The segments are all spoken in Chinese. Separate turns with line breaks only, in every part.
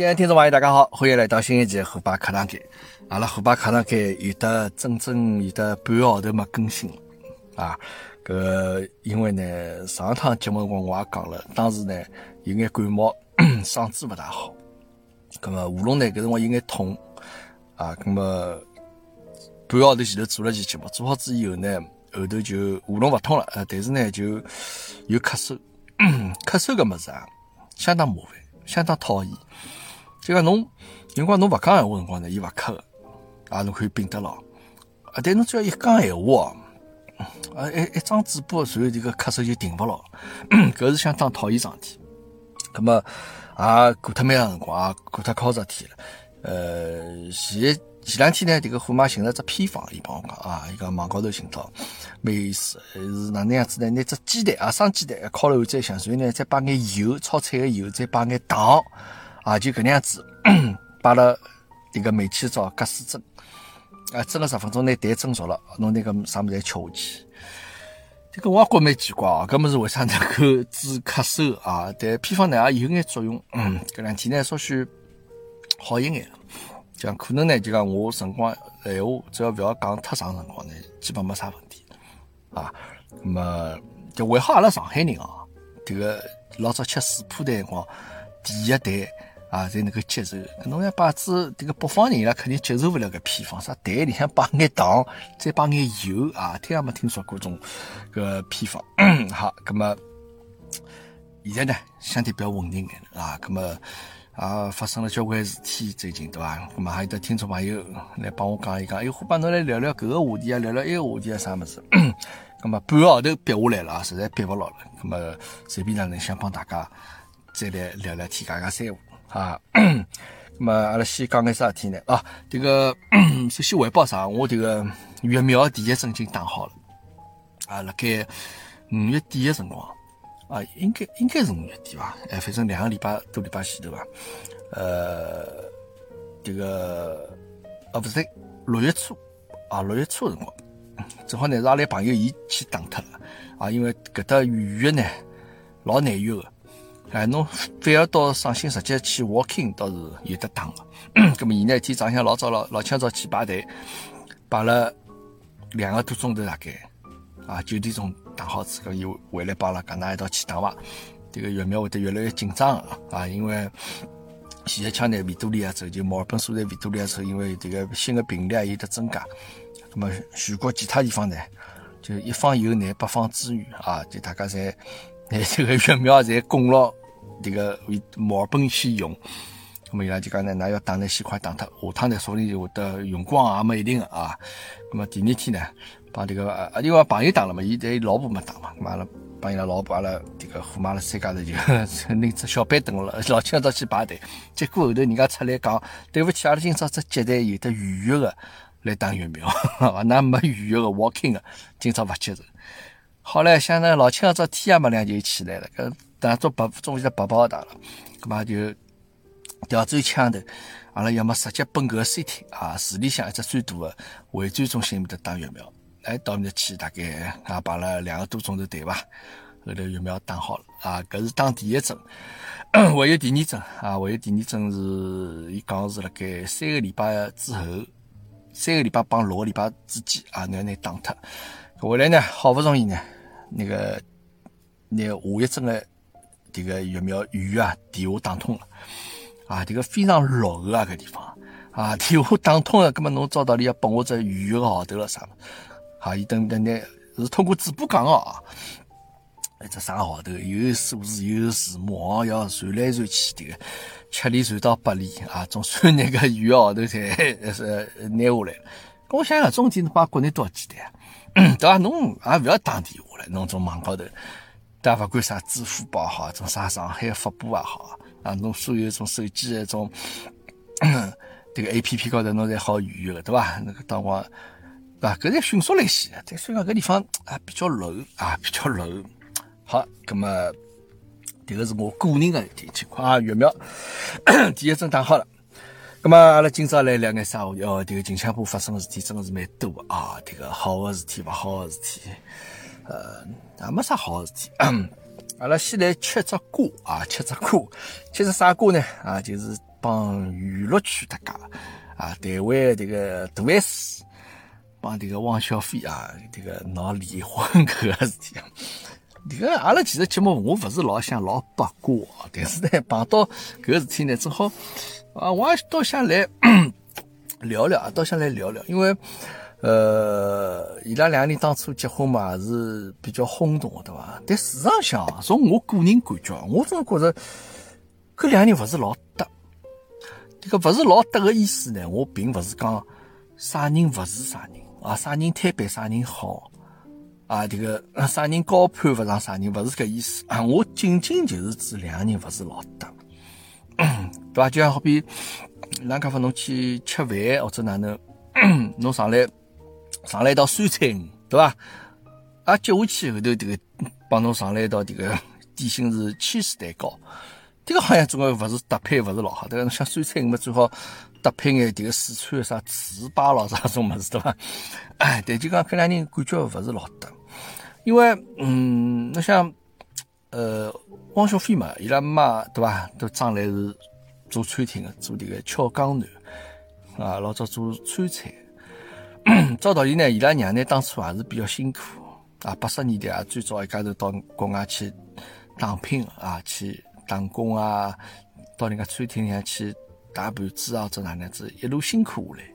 亲爱的听众朋友，大家好，欢迎来到新一期虎爸课堂间。阿拉虎爸课堂间有的整整有的半个号头没更新了啊。搿因为呢，上趟节目我我也讲了，当时呢有眼感冒，嗓子勿大好，葛么喉咙呢搿辰光有眼痛啊。葛么半个号头前头做了期节目，做好之以后呢，后头就喉咙勿痛了，呃，但是呢就有咳嗽，咳嗽搿物事啊，相当麻烦，相当讨厌。就讲侬，如果侬勿讲闲话辰光呢，伊勿咳个，啊，侬可以摒得牢。啊，但侬只要一讲闲话，啊，一一张嘴巴，随后这个咳嗽就停勿牢，搿是相当讨厌桩事体。葛么，啊，过脱蛮长辰光，啊，过脱靠十天了。呃，前前两天呢，这个虎妈寻了只偏方，伊帮我讲啊，伊讲网高头寻到，蛮有意思，是哪能样子呢？拿只鸡蛋啊，生鸡蛋烤了后再想，然后呢，再把眼油，炒菜个油，再把眼糖。啊，就搿能样子，摆了一个煤气灶，隔水蒸，啊，蒸了十分钟，拿蛋蒸熟了，弄那个啥物事吃下去。这个我也觉蛮奇怪啊，搿么是为啥能够治咳嗽啊？但偏方呢也有眼作用。嗯，搿两天呢稍许好一眼，讲可能呢就讲我辰光闲话，只要勿要讲太长辰光呢，基本没啥问题啊。那么就还好阿拉上海人啊，这个老早吃水铺蛋光，第一蛋。啊，才能够接受。侬要把子这个北方人伊拉肯定接受不了搿偏方，啥蛋里向摆眼糖，再摆眼油啊，听也没听说过种搿偏方。好，葛么现在呢，相对比较稳定眼啊，葛么啊，发生了交关事体最近对伐？葛么还有得听众朋友来帮我讲一讲，哎，伙伴侬来聊聊搿个话题啊，聊聊埃个话题啊，啥物事？葛么半个号头憋下来了啊，实在憋勿牢了。葛么随便哪能想帮大家再来聊聊天，讲讲三胡。啊，那么阿拉先讲眼啥事体呢？啊，这个首先汇报啥？我这个疫苗第一针已经打好了。啊，辣盖五月底的辰光，啊，应该应该是五月底吧？哎，反正两个礼拜多礼拜前头吧。呃，这个啊，不是六月初啊，六月初的辰光，正好呢是阿拉朋友伊去打脱了。啊，因为搿搭预约呢老难约的。哎，侬反而到上新直接去 walking 倒是有得打个。咁么，伊那一天早上老早老老清早去排队，排了两个多钟头大概，啊，九点钟打好之后，又回来帮阿拉讲，㑚一道去打伐？这个疫苗会得越来越紧张啊，因为现在腔呢，维多利亚州就墨尔本所在维多利亚州，因为这个新的病例有得增加，咁么全国其他地方呢，就一方有难，八方支援啊，就大家侪，哎，这个疫苗侪供了。这个为墨尔本去用，那么伊拉就讲呢，那要打呢先快打脱，下趟呢说不定就会得用光也没一定的啊。那么第二天呢，帮这个啊，因为朋友打了嘛，伊在老婆没打嘛，阿拉帮伊拉老婆阿拉这个虎妈了三家头就拎只小板凳了，老清早去排队，结果后头人家出来讲，对不起，阿拉今朝只接待有的预约的来打疫苗，那没预约的 walking 的，今朝不接受。好嘞，想那老清早天也没亮就起来了，搿。但做白终于在白包打了，咁嘛就调转枪头，阿拉要么直接奔搿个 city 啊，市里向一只最大的会展中心面搭打疫苗，哎，到面去大概也排了两个多钟头队吧，后头疫苗打好了？啊，搿是打第一针，还有第二针啊，还有第二针是伊讲是辣盖三个礼拜之后，三个礼拜帮六个礼拜之间啊，拿拿打脱，后来呢，好不容易呢，那个那下一针的。这个疫苗预约啊，电话打通了啊，这个非常落后啊，搿地方啊，电话打通了，葛末侬照道理要拨我只预约个号头了啥好，伊等等呢是通过主播讲个啊，一只啥号头有数字有字幕哦，要传来传去，这个七里传到八里啊，总算那个预约号头才是拿下来了。我想想，中间侬把国内多少简单，对伐？侬也勿要打电话了，侬从网高头。但勿管啥支付宝好，种啥上海发布也好啊，侬所有种手机的种这个 A P P 高头侬侪好预约个，对伐？那个当我啊，搿才迅速来些，但虽然搿地方啊比较冷啊，比较冷。好，葛么迭个是我个人的一点情况啊，疫苗第一针打好了。葛么阿拉今朝来聊眼啥话题？哦，迭个金枪浦发生的事体真的是蛮多啊，迭个好的事体，勿好的事体。呃，也 没啥好事体。阿拉先来吃只瓜啊，吃只瓜，吃只啥瓜呢？啊，就是帮娱乐圈搭界啊，台湾这个大 S 帮这个汪小菲啊，这个闹离婚搿个事体。这个阿拉其实节目我勿是老想老八卦，但是呢碰到搿个事体呢，正好啊，我也倒想来聊聊啊，倒想来聊聊，因为呃，伊拉两个人当初结婚嘛，是比较轰动的，对伐？但事实上，从我个人感觉，我总觉着搿两个人勿是老搭。这个勿是老搭个意思呢，我并勿是讲啥人勿是啥人啊，啥人推板啥人好。啊，这个啥人高攀勿上啥人，勿是搿意思啊！我仅仅就是指两个人勿是老搭，对伐？就像好比，人家说侬去吃饭或者哪能，侬上来上来一道酸菜鱼，对吧？啊，接下去后头这个帮侬上来一道这个点心是千丝蛋糕，这个好像总归不是搭配，不是老好。但是像酸菜鱼嘛，最好搭配眼这个四川个啥糍粑咯，啥种么子，对吧？哎，但就讲搿两人感觉不是老搭。因为，嗯，侬像，呃，汪小菲嘛，伊拉妈对伐，都将来是做餐厅的，做这个俏江南啊，老早做川菜。照道理呢，伊拉娘呢当初也是比较辛苦啊，八十年代啊，最早一家头到国外去打拼啊，去打工啊，到人家餐厅里向去打盘子啊，做哪能子，一路辛苦下来。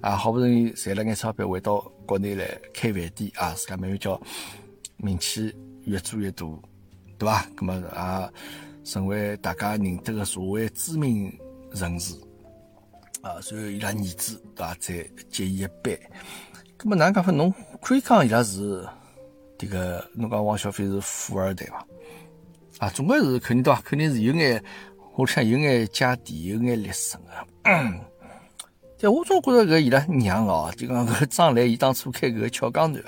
啊，好不容易赚了眼钞票，回到国内来开饭店啊，自家慢慢叫名气越做越大，对吧？那么啊，成为大家认得的社会知名人士啊，所以伊拉儿子对吧，再接伊一班。那么哪能讲法？侬可以讲伊拉是这个，侬讲汪小菲是富二代伐？啊，总归是肯定对伐？肯定是有眼，我想有眼家底，有眼历史的。但我总觉着搿伊拉娘哦，就讲搿张兰，伊当初开搿个俏江南，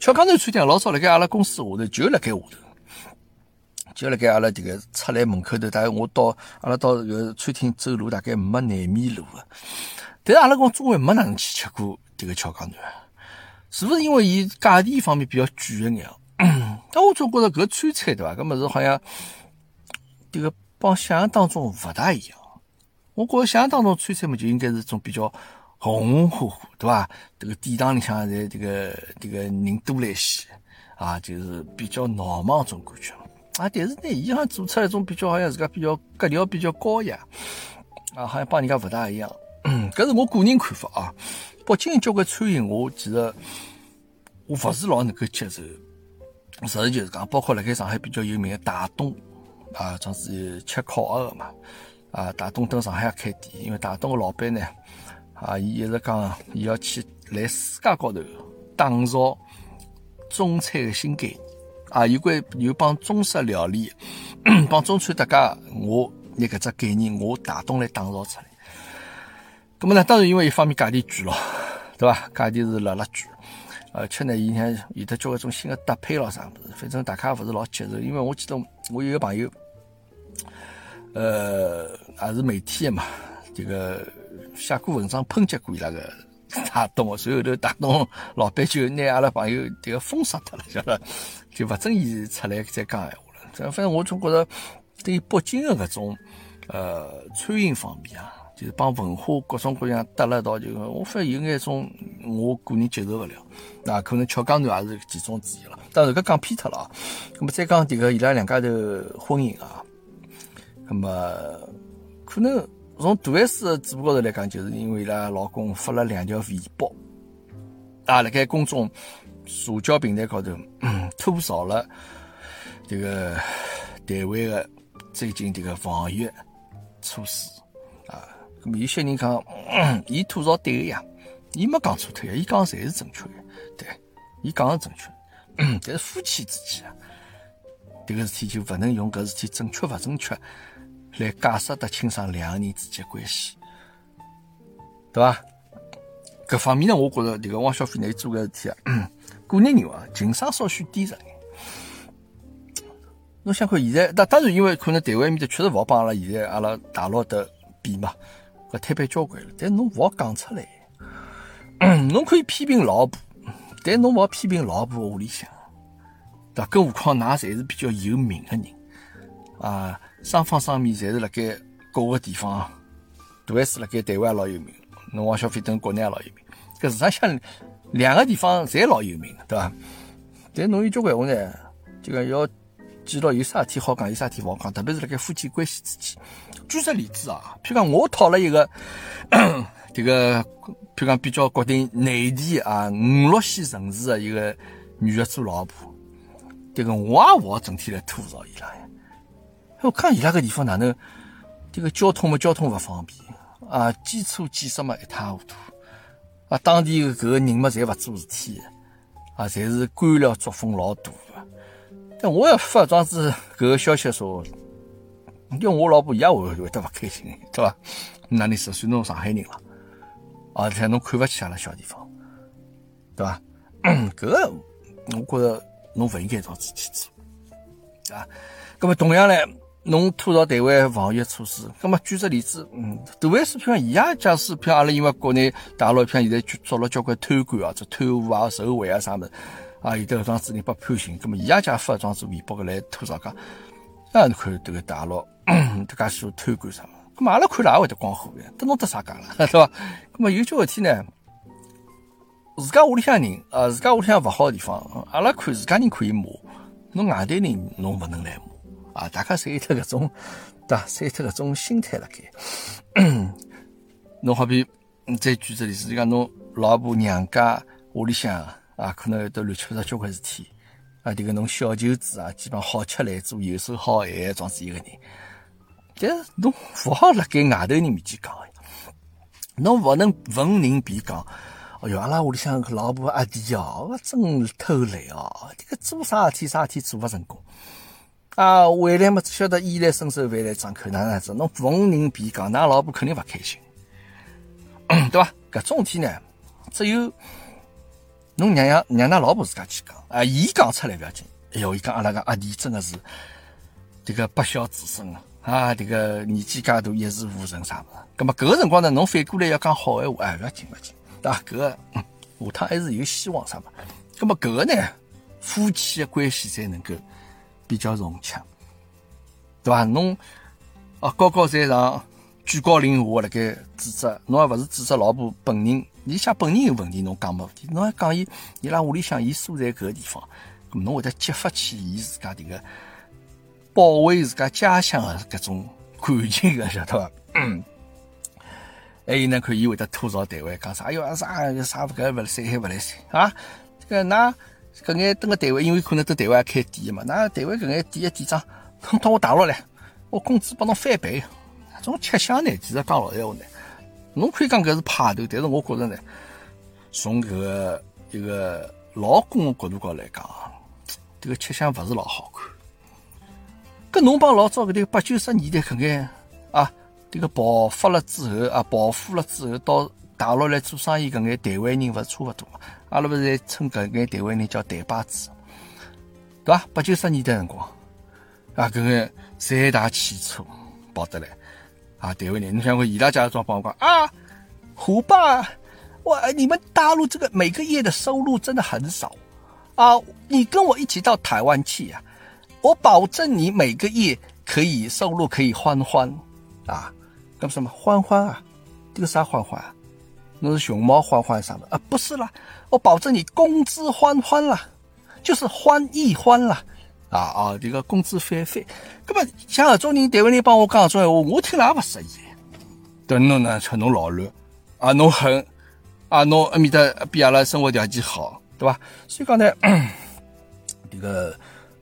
俏江南餐厅老早辣盖阿拉公司下头，就辣盖下头，就辣盖阿拉迭个出来门口头。大概我到阿拉到搿个餐厅走路大概没廿米路个。但是阿拉讲中国没哪能去吃过迭个俏江南，是勿是因为伊价钿方面比较贵一眼？但我总觉着搿川菜对伐？搿物事好像迭个帮想象当中勿大一样。我觉着想象当中川菜嘛，就应该是种比较红红火火，对伐？这个殿堂里向在这个这个人多来些啊，就是比较闹忙种感觉啊。但是呢，伊好像做出来一种比较好像自家比较格调比较高雅啊，好像帮人家勿大一样。搿是我个人看法啊。北京交关餐饮，我其实我勿是老能够接受。实事求是讲，包括辣盖上海比较有名的大东啊，总是吃烤鸭的嘛。啊，大东等上海开店，因为大东个老板呢，啊，伊一直讲，伊要去来世界高头打造中餐的新概念，啊，有关有帮中式料理，帮中餐搭界，我拿搿只概念，我大东来打造出来。咁么呢，当然因为一方面价钿贵咯，对伐？价钿是辣辣贵，而且呢，伊呢有得交关种新的搭配咯啥物事，反正大家勿是老接受，因为我记得我有个朋友。呃，也是媒体的嘛，这个写过文章抨击过伊拉个大东，随后头大东老板就拿阿拉朋友这个封杀脱了，晓得，就不准伊出来再讲闲话了。反正我总觉着，对北京的搿种呃餐饮方面啊，就是帮文化各种各样搭了一道，就我发现有眼种我个人接受不了。那可能俏江南也是其中之一了。当然搿讲偏脱了啊。那么再讲这个伊拉两家头婚姻啊。那么，可能从大 S 的嘴巴高头来讲，就是因为伊拉老公发了两条微博，啊，辣盖公众社交平台高头 吐槽了这个台湾的最近这个防疫措施啊。那么有些人讲，伊吐槽对个呀，伊没讲错脱呀，伊讲侪是正确的，对，伊讲是正确，但是夫妻之间啊，这个事体就不能用搿事体正确勿正确。来解释得清爽两个人之间关系，对吧？搿方面呢，我觉着这个汪小菲呢做个事体啊，个人认为情商稍许低着眼。侬想看现在，那当然因为可能台湾面的确实勿好帮阿拉现在阿拉大陆的比嘛，搿摊板交关了。但侬勿好讲出来，侬可以批评老婆，但侬勿好批评老婆屋里向，对吧？更何况㑚侪是比较有名的人啊。双方上面侪是辣盖各个地方大 S 辣盖台湾老有名，侬王小飞等国内也老有名。搿市场上两个地方侪老有名，对伐？但侬有交关话呢，就讲要记牢有啥事体好讲，有啥事体勿好讲，特别是辣盖夫妻关系之间。举个例子啊，譬如讲我讨了一个这个，譬如讲比较固定内地啊五六线城市的一个女的做老婆，这个我也勿好整天来吐槽伊拉呀。我看伊拉个地方哪能，这个交通嘛交通勿方便啊，基础建设嘛一塌糊涂啊，当地搿个人嘛侪勿做事体啊，侪是官僚作风老大的。但我要发桩子搿个消息说。因为我老婆一样会会得勿开心，对伐？那你是算侬上海人了，而且侬看勿起阿拉小地方，对伐？搿个我觉着侬勿应该这样子去做啊。葛么同样呢，侬吐槽台湾防疫措施，葛么举个例子，嗯，大 S 票伊也假使票阿拉因为国内大陆票现在做了交关贪官啊，这贪污啊、受贿啊啥物事啊，有的搿桩子人被判刑，葛么伊也假发桩子微博个来吐槽讲，啊，看迭个大陆。迭介许多贪官啥么？咁么阿拉看了也会得光火嘅，得侬得啥讲了，对伐？咁么有交事体呢？自家屋里向人，呃，自家屋里向勿好的地方，阿拉看自家人可以骂，侬外地人侬勿能来骂啊！大家侪有得搿种，对伐？侪有得搿种心态辣盖。侬好比再举个例子，就讲侬老婆娘家屋里向啊，可能有得乱七八糟交关事体啊，迭个侬小舅子啊，基本好吃懒做，游手好闲，装子一个人。但侬勿好辣盖外头人面前讲，侬勿能逢人便讲。哎哟，阿拉屋里向个老婆阿弟哦，真偷懒哦，这个做啥事体啥事体做勿成功啊！回来嘛，只晓得衣来伸手，饭来张口，哪能子？侬逢人便讲，㑚老婆肯定勿开心，对伐？搿种事体呢，只有侬让让让㑚老婆自家去讲啊，伊讲出来勿要紧。哎哟，伊讲阿拉个阿弟真的是这个不孝子孙啊！啊，这个年纪介大一事无成啥物事？葛么搿个辰光呢，侬反过来要讲好闲话，哎，勿要紧勿紧，对伐？搿个下趟还是有希望啥物事？葛么搿个呢，夫妻的关系才能够比较融洽，对伐？侬啊高高在上，居高临下辣盖指责，侬还勿是指责老婆本人？你想本人有问题，侬讲没问题？侬还讲伊伊拉屋里向伊所在搿个地方，侬会得激发起伊自家迭个。保卫自家家乡的搿种感情个，晓得伐？还有呢，看伊会得吐槽台湾，讲啥？哎哟，啥啥搿勿来三，还勿来三啊？这个那搿眼蹲个台湾，因为可能在台湾也开店嘛，那台湾搿眼店个店长，到我大陆来，我工资帮侬翻倍。这种吃相呢，其实讲老实话呢，侬可以讲搿是派头，但是我觉着呢，从搿个一个劳工角度高来讲，这个吃相勿是老好看。搿侬帮老早搿个八九十年代搿眼啊，迭个暴发了之后啊，暴富了之后到大陆来做生意搿眼台湾人勿是差勿多嘛？阿拉勿是称搿眼台湾人叫台巴子，对伐？八九十年代辰光啊，搿个财大气粗，跑得来啊，台湾人，你想看伊拉家装帮我讲啊，虎爸，我你们大陆这个每个月的收入真的很少啊，你跟我一起到台湾去呀。我保证你每个月可以收入可以欢欢啊，干什么欢欢啊？这个啥欢欢啊？那是熊猫欢欢啥的啊？不是啦，我保证你工资欢欢啦，就是欢一欢啦啊啊！这个工资翻翻，那么像搿种人，台湾人帮我讲搿种闲话，我听了也勿适意。等侬呢，吃侬老卵啊，侬狠啊，侬阿面搭比阿拉生活条件好，对吧？所以讲呢，这个。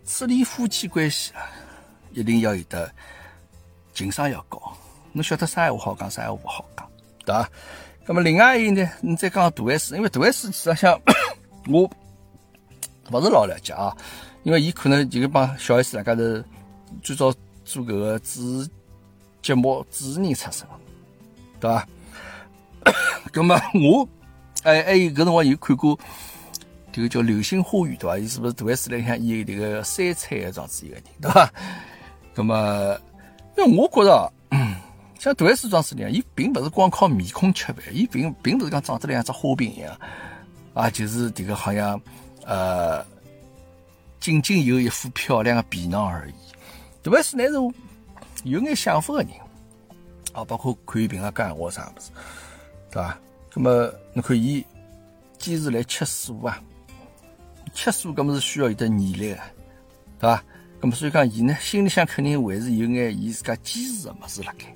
处理夫妻关系啊，一定要有的情商要高。侬晓得啥闲话好讲，啥闲话不好讲，对吧？那么另外一呢，你再讲大 S，因为大 S 实际上 我 不是老了解啊，因为伊可能就是帮小 S 两家头最早做搿个主节目主持人出身，对吧？那么我哎哎搿辰光有看过。这个叫《流星花园》，对伐？伊是不是大 S 来向演这个三菜的这样子一个人，对伐？那么，因为我觉着，像大 S 这样子人，伊并不是光靠面孔吃饭，伊并并不是讲长得像只花瓶一样，啊，就是这个好像呃，仅仅有一副漂亮的皮囊而已。大 S 乃是有眼想法的人，啊，包括看伊平常讲闲话啥物事，对伐？那么侬看伊坚持来吃素啊，吃素搿么是需要有得毅力个，对伐？那么所以讲，伊呢心里向肯定还是有眼伊自家坚持个物事辣盖。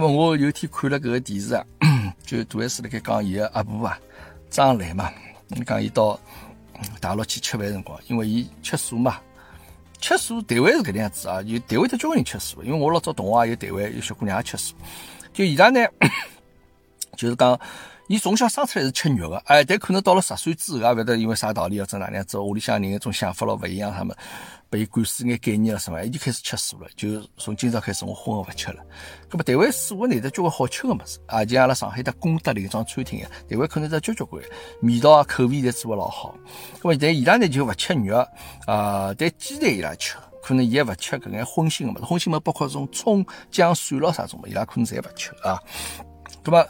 那么我有天看了搿个电视啊，就杜 S 辣盖讲伊个阿婆啊，张兰嘛，讲伊到大陆去吃饭辰光，因为伊吃素嘛，吃素台湾是搿能样子啊，有台湾的交关人吃素，因为我老早同学也有台湾有小姑娘也吃素，就伊拉呢，就是讲。伊从小生出来是吃肉个，哎，但可能到了十岁之后，也勿晓得因为啥道理，或者哪能样子，屋里向人一种想法咯勿一样，他们被伊灌输眼概念了什么，伊就开始吃素了，就从今朝开始我荤个勿吃了。搿么台湾素个内头交关好吃个物事，啊，就阿拉上海的功德林庄餐厅呀，台湾可能在交交关，味道啊口味侪做个老好。搿么但伊拉呢就勿吃肉啊，但鸡蛋伊拉吃，可能伊也勿吃搿眼荤腥个物事，荤腥物包括种葱姜蒜咯啥种物，伊拉可能侪勿吃啊。搿么。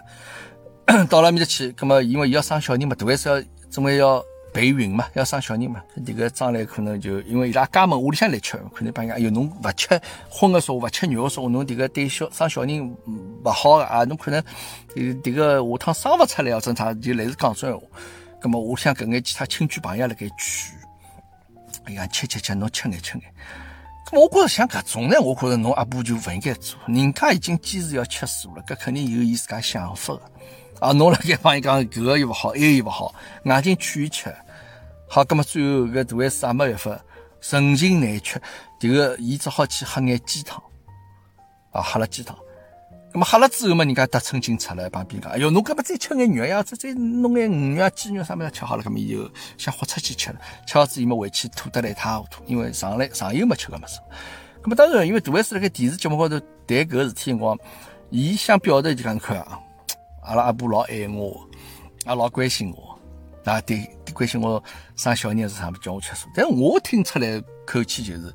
到了面搭去，葛么因为伊要生小人嘛，大概是要总归要备孕嘛，要生小人嘛。这个张来可能就因为伊拉家门屋里向来吃，可能帮人哎哟，侬勿吃荤个说话，勿吃肉个说话，侬迭个对小生小人勿好个啊，侬可能迭个下趟生勿出来哦，正常就类似讲种闲话。葛么我想搿眼其他亲戚朋友辣盖劝，哎呀，吃吃吃，侬吃眼吃眼。我觉着像搿种呢，我觉着侬阿婆就勿应该做，人家已经坚持要吃素了，搿肯定有伊自家想法个。啊，侬辣盖帮伊讲，搿个又勿好，埃个又勿好，硬劲劝伊吃。好，葛末最后搿大 S 也没办法，盛情难却，迭个伊只好去喝眼鸡汤。啊，喝了鸡汤。葛末喝了之后嘛，人家得寸进尺了，旁边讲，哎哟，侬搿么再吃眼肉呀？再再弄眼鱼肉、鸡肉啥物事吃好了，葛末伊就想豁出去吃了。吃好之后嘛，回去吐得来一塌糊涂，因为上来上又没吃搿物事。葛末当然，因为大 S 辣盖电视节目高头谈搿个事体辰光，伊想表达就讲看啊。阿拉阿婆老爱我，也老关心我，啊，对，关心我生小人是啥么，叫我吃素。但我听出来口气就是，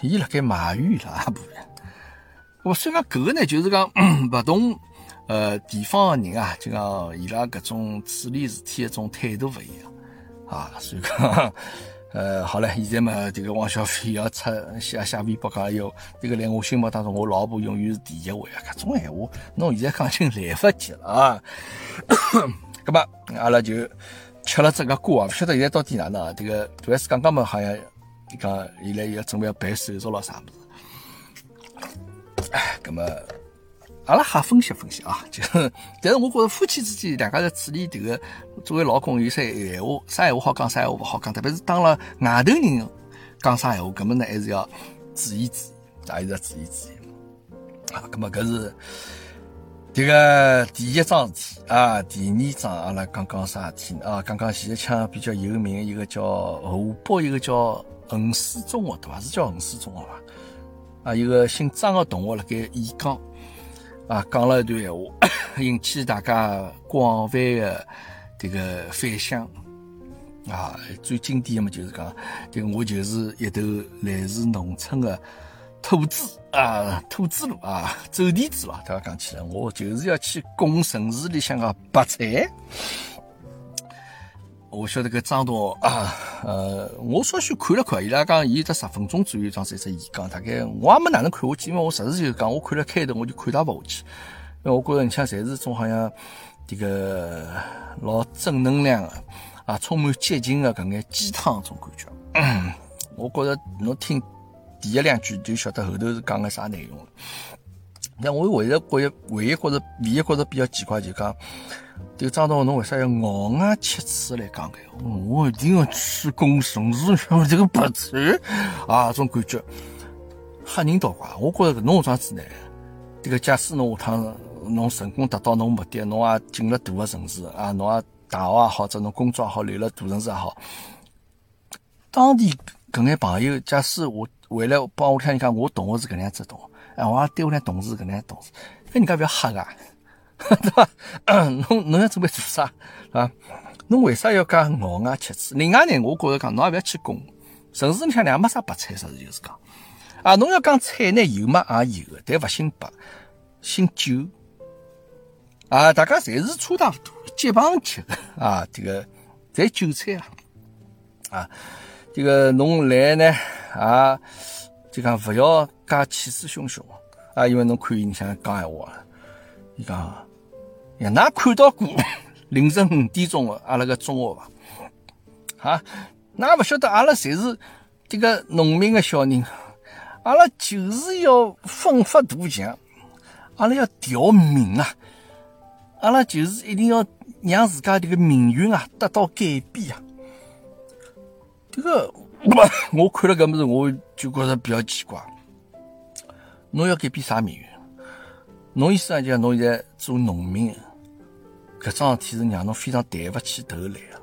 伊辣盖埋怨拉阿婆。我虽然搿个呢，就是讲 勿同呃地方的人啊，就讲伊拉搿种处理事体一种态度勿一样啊，所以讲。呃，好了，现在嘛，这个王小飞要出写写微博讲哟，这个在我心目当中，我老婆永远是第一位啊！搿种闲话，侬现在讲已经来不及了啊！搿么，阿拉就吃了这个瓜啊，不晓得现在到底哪能啊？这个主要是刚刚嘛，好像讲现在要准备要办手续了啥物事？哎，搿么。阿拉瞎分析分析啊，就 但是我觉着夫妻之间两家在处理这个，作为老公有些闲话，啥闲话好讲，啥闲话不好讲，特别是当了外头人讲啥闲话，根本呢还是要注意注意，还是要注意注意。啊，那么搿是这个第一桩事体啊，第二桩阿拉讲讲啥事体啊？讲讲现在腔比较有名一个叫湖北一个叫衡水中学对伐？是叫衡水中学伐？啊，一个姓张的同学辣盖演讲。啊，讲了一段闲话，引起大家广泛的这个反响。啊，最经典的嘛就是讲，这个我就是一头来自农村的土猪啊，土猪路啊，走地猪啊，大家讲起来，我就是要去拱城市里向的白菜。我晓得个张导啊，呃，我稍许看了看，伊拉讲伊得十分钟左右这样子一只演讲，大概我也没哪能看下去，因为我实事求是讲，我看了开头我就看他勿下去，因为我觉着你像侪是种好像这个老正能量的啊，充满激情的搿眼鸡汤种感觉。我觉着侬听第一两句就晓得后头是讲个啥内容了。那我唯一觉着唯一觉着唯一觉着比较奇怪就讲。个张导，侬为啥要咬牙切齿来讲个？我一定要去攻城市，像这个白痴啊，这种感觉吓人倒怪。我觉着侬这样子呢，这个假使侬下趟侬成功达到侬目的，侬也进了大个城市啊，侬也大学也好，这侬工作也好，留了大城市也好，当地搿眼朋友，假使我回来帮我听人讲，我同学是搿能样子同学，哎，我也对我那同事搿能样同事，搿人家不要吓啊！对吧？侬侬要准备做啥？啊？侬为啥要讲咬牙切齿？另外呢，我觉着讲侬也不要去攻城市里向也没啥白菜，实事求是讲啊。侬要讲菜呢，有嘛也有，但勿姓白，姓韭啊。大家侪是差大多，结帮吃啊。这个侪韭菜啊啊。这个侬来呢啊，就讲勿要介气势汹汹啊，因为侬看伊里向讲闲话，伊讲，呀，㑚看到过凌晨五点钟个阿拉个中学伐？啊，㑚勿晓得阿拉侪是这个农民个小人，阿拉就是要奋发图强，阿拉要调命啊，阿拉就是一定要让自家这个命运啊得到改变啊。这个，我看了搿物事，我就觉着比较奇怪。侬要改变啥命运？侬意思啊，就侬现在做农民，搿桩事体是让侬非常抬勿起头来个。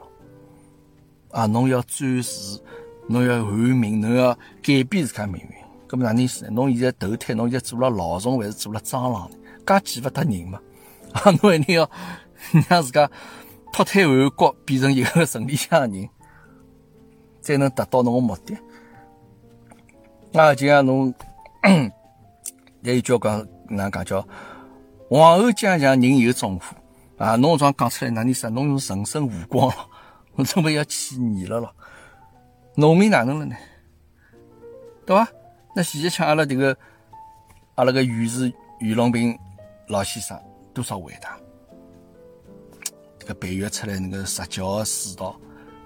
啊，侬要转世，侬要换命，侬要改变自家命运。搿么哪能意思呢？侬现在投胎，侬现在做了老鼠还是做了蟑螂呢？介见勿得人嘛？啊，侬一定要 让自家脱胎换骨，变成一个城里向的人。才能达到侬个目的。啊，就像侬，也有交关哪讲叫皇后将相人有种乎啊？侬这样讲出来，哪意思？侬用人生无光了，侬准备要去你了咯？农民哪能了呢？对吧？那现在像阿拉这个阿拉个于氏于隆平老先生多少伟大？这个培育出来那个杂交水稻。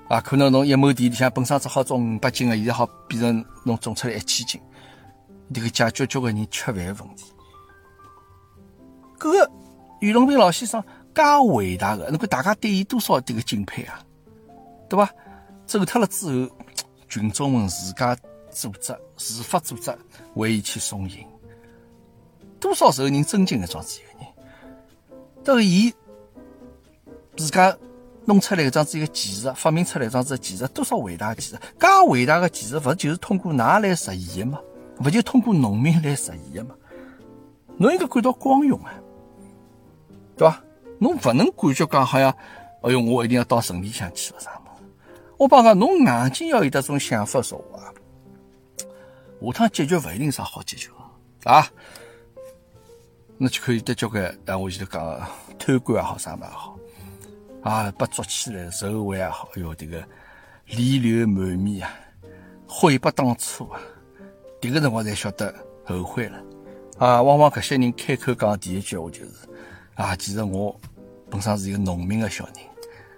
啊，可能侬一亩地里向本身只好种五百斤个，现在好变成侬种出来一千斤，这个解决交关人吃饭问题。搿个于隆平老先生介伟大的，侬看大家对伊多少这个敬佩啊，对伐？走脱了之后，群众们自家组织、自发组织为伊去送行，多少受人尊敬的桩子一个人，到伊自家。弄出来一桩子一个技术，发明出来一桩子技术，多少伟大的技术！介伟大的技术，勿就是通过哪来实现的吗？勿就通过农民来实现的吗？侬应该感到光荣啊，对伐？侬勿能感觉讲好像，哎哟，我一定要到城里向去了啥么？我帮讲，侬硬劲要有得种想法说话，下趟结局勿一定啥好结局啊！那就可以得交关，像我前头讲贪官也好，啥么也好。啊，被捉起来受贿也好，哎哟，这个泪流满面啊，悔不当初啊！这个辰光才晓得后悔了啊！往往搿些人开口讲第一句话就是啊，其实我本身是一个农民的小人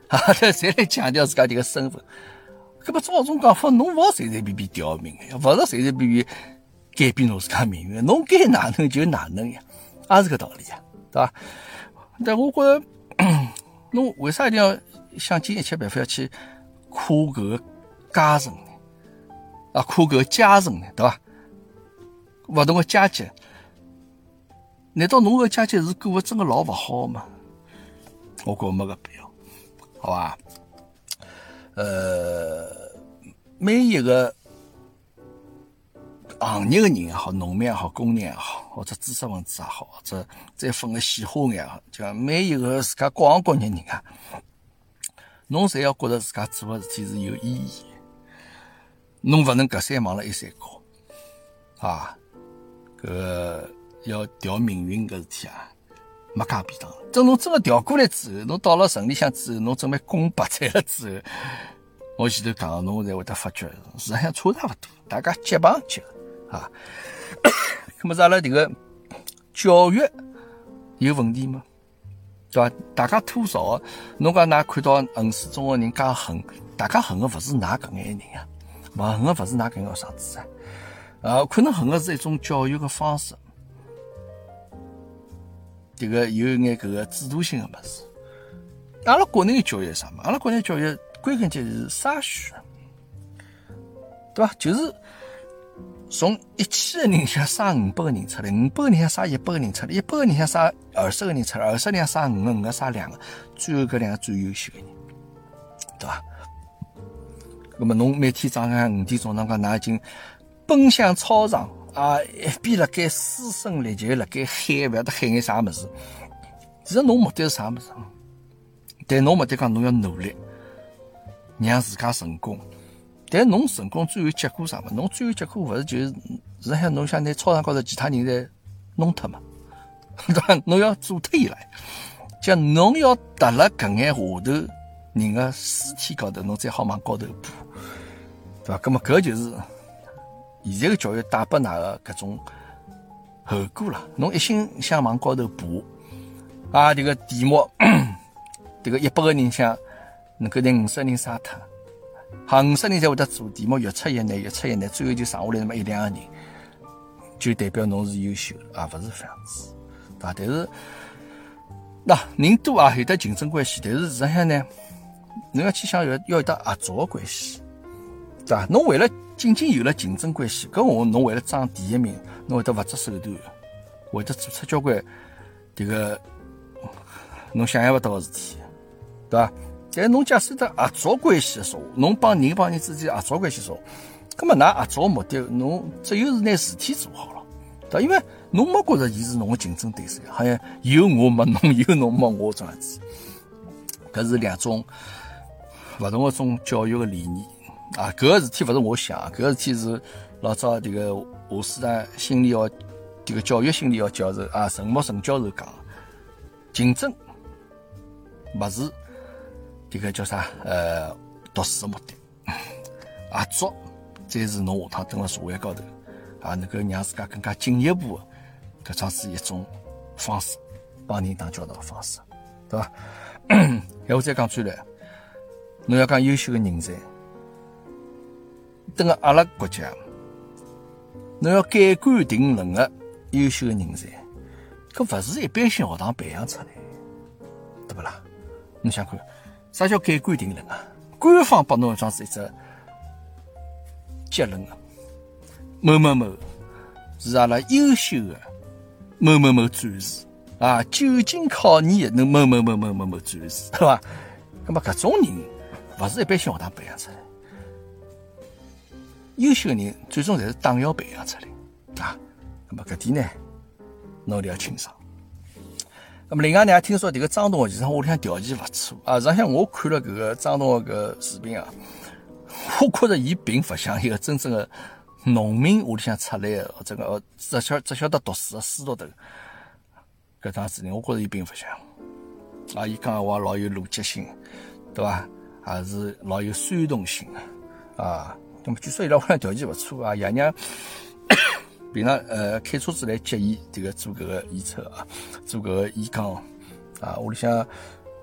啊，侪来强调自家这个身份。搿么照这种讲法，侬勿随随便便调命呀，勿是随随便便改变侬自家命运，侬该哪能就哪能呀，也是个道理呀，对伐？但我觉着。侬为啥一定要想尽一切办法要去夸搿个阶层呢？啊，夸搿个阶层呢，对伐？勿同个阶级，难道侬个阶级是过得真个老勿好吗？我觉没搿必要，好吧？呃，每一个行业个人也好，农民也好，工人也好。或者知识分子也好，或者再分个细化眼也好，就每一个自家各行各业人啊，侬侪要觉得自家做个事体是有意义，侬勿能隔三望了一三高，啊，搿要调命运搿事体啊，没介便当。等侬真个调过来之后，侬到了城里向之后，侬准备攻白菜了之后，我前头讲，侬才会得发觉，实际上差差勿多，大家结棒接啊。那么是阿拉这个教育有问题吗？对吧？大家吐槽，侬讲㑚看到衡水中学人介恨，大家恨的勿是㑚搿眼人啊，勿恨的勿是㑚搿眼学生子啊，呃，可能恨的是一种教育的方式，这个有眼搿个制度性的物事。阿拉国内的教育啥嘛？阿拉国内教育归根结底是筛选，对吧？就是。从一千个人里向筛五百个人出来，五百个人里向筛一百个人出来，一百个人里向筛二十个人出来，二十个人筛五个，五个筛两个，最后搿两个最优秀的人，对伐？那么侬每天早上五点钟，侬讲㑚已经奔向操场啊，一边辣盖嘶声力竭辣盖喊，勿晓得喊眼啥物事。其实侬目的是啥物事？但侬目的讲侬要努力，让自家成功。但侬成功最后结果啥嘛？侬最后结果勿是就是，是喊侬想拿操场高头其他人侪弄脱嘛？对伐？侬要做脱伊拉，就侬要踏辣搿眼下头人个尸体高头，侬再好往高头爬，对伐？葛么搿就是现在个教育带拨㑚个搿种后果了。侬一心想往高头爬，啊，这个题目，这个一百个人想能够拿五十人杀脱，好，五十人才会得做题目，越出越难，越出越难，最后就剩下来那么一两个人，就代表侬是优秀的啊，不是这样子，对吧？但是。那人多啊，有得竞争关系，但是实际上呢，侬要去想要要有得合作的关系，对吧？侬为了仅仅有了竞争关系，搿我侬为了争第一名，侬会得勿择手段，会得做出交关迭个侬想象勿到个事体，对吧？但侬假使得合作关系说话，侬帮人帮人之间合作关系说话，葛么㑚合作目的，侬只有是拿事体做好了，对伐，因为。侬没觉着伊是侬个竞争对手，好像有我没侬，有侬没我这样子。搿是两种勿同个种教育个理念啊！搿个事体勿是我想，搿个事体是老早迭个华师大心理学迭个教育心理学教授啊陈木陈教授讲，竞争勿是迭个叫啥呃读书个目的，合作才是侬下趟蹲辣社会高头啊能够让自家更加进一步。搿桩是一种方式，帮人打交道的方式，对伐？哎，我再讲转来，侬要讲优秀的人才，等个阿拉国家，侬要盖棺定论的优秀的人才，搿勿是一般性学堂培养出来，对不啦？侬想看，啥叫盖棺定论啊？官方拨侬一桩是一只结论啊，某某某是阿拉优秀的。某某某战士啊，久经考验的，某某某某某某战士，对吧？那么搿种人勿是一般性学堂培养出来，优秀的人最终侪是党校培养出来啊。那么搿点呢，侬要清爽。那么另外呢，听说迭个张东其实屋里向条件勿错啊。实际上我看了搿个张东个搿视频啊，我觉着伊并勿像一个真正的。农民屋里向出来的，这个只晓只晓得读书的书读头，搿桩事情，我觉着伊并勿像。啊，伊讲话老有逻辑性，对伐？还是老有煽动性的啊。那么据说伊拉屋里向条件勿错啊，爷娘 平常呃开车子来接伊，这个做搿个验车啊，做搿个验钢啊。屋里向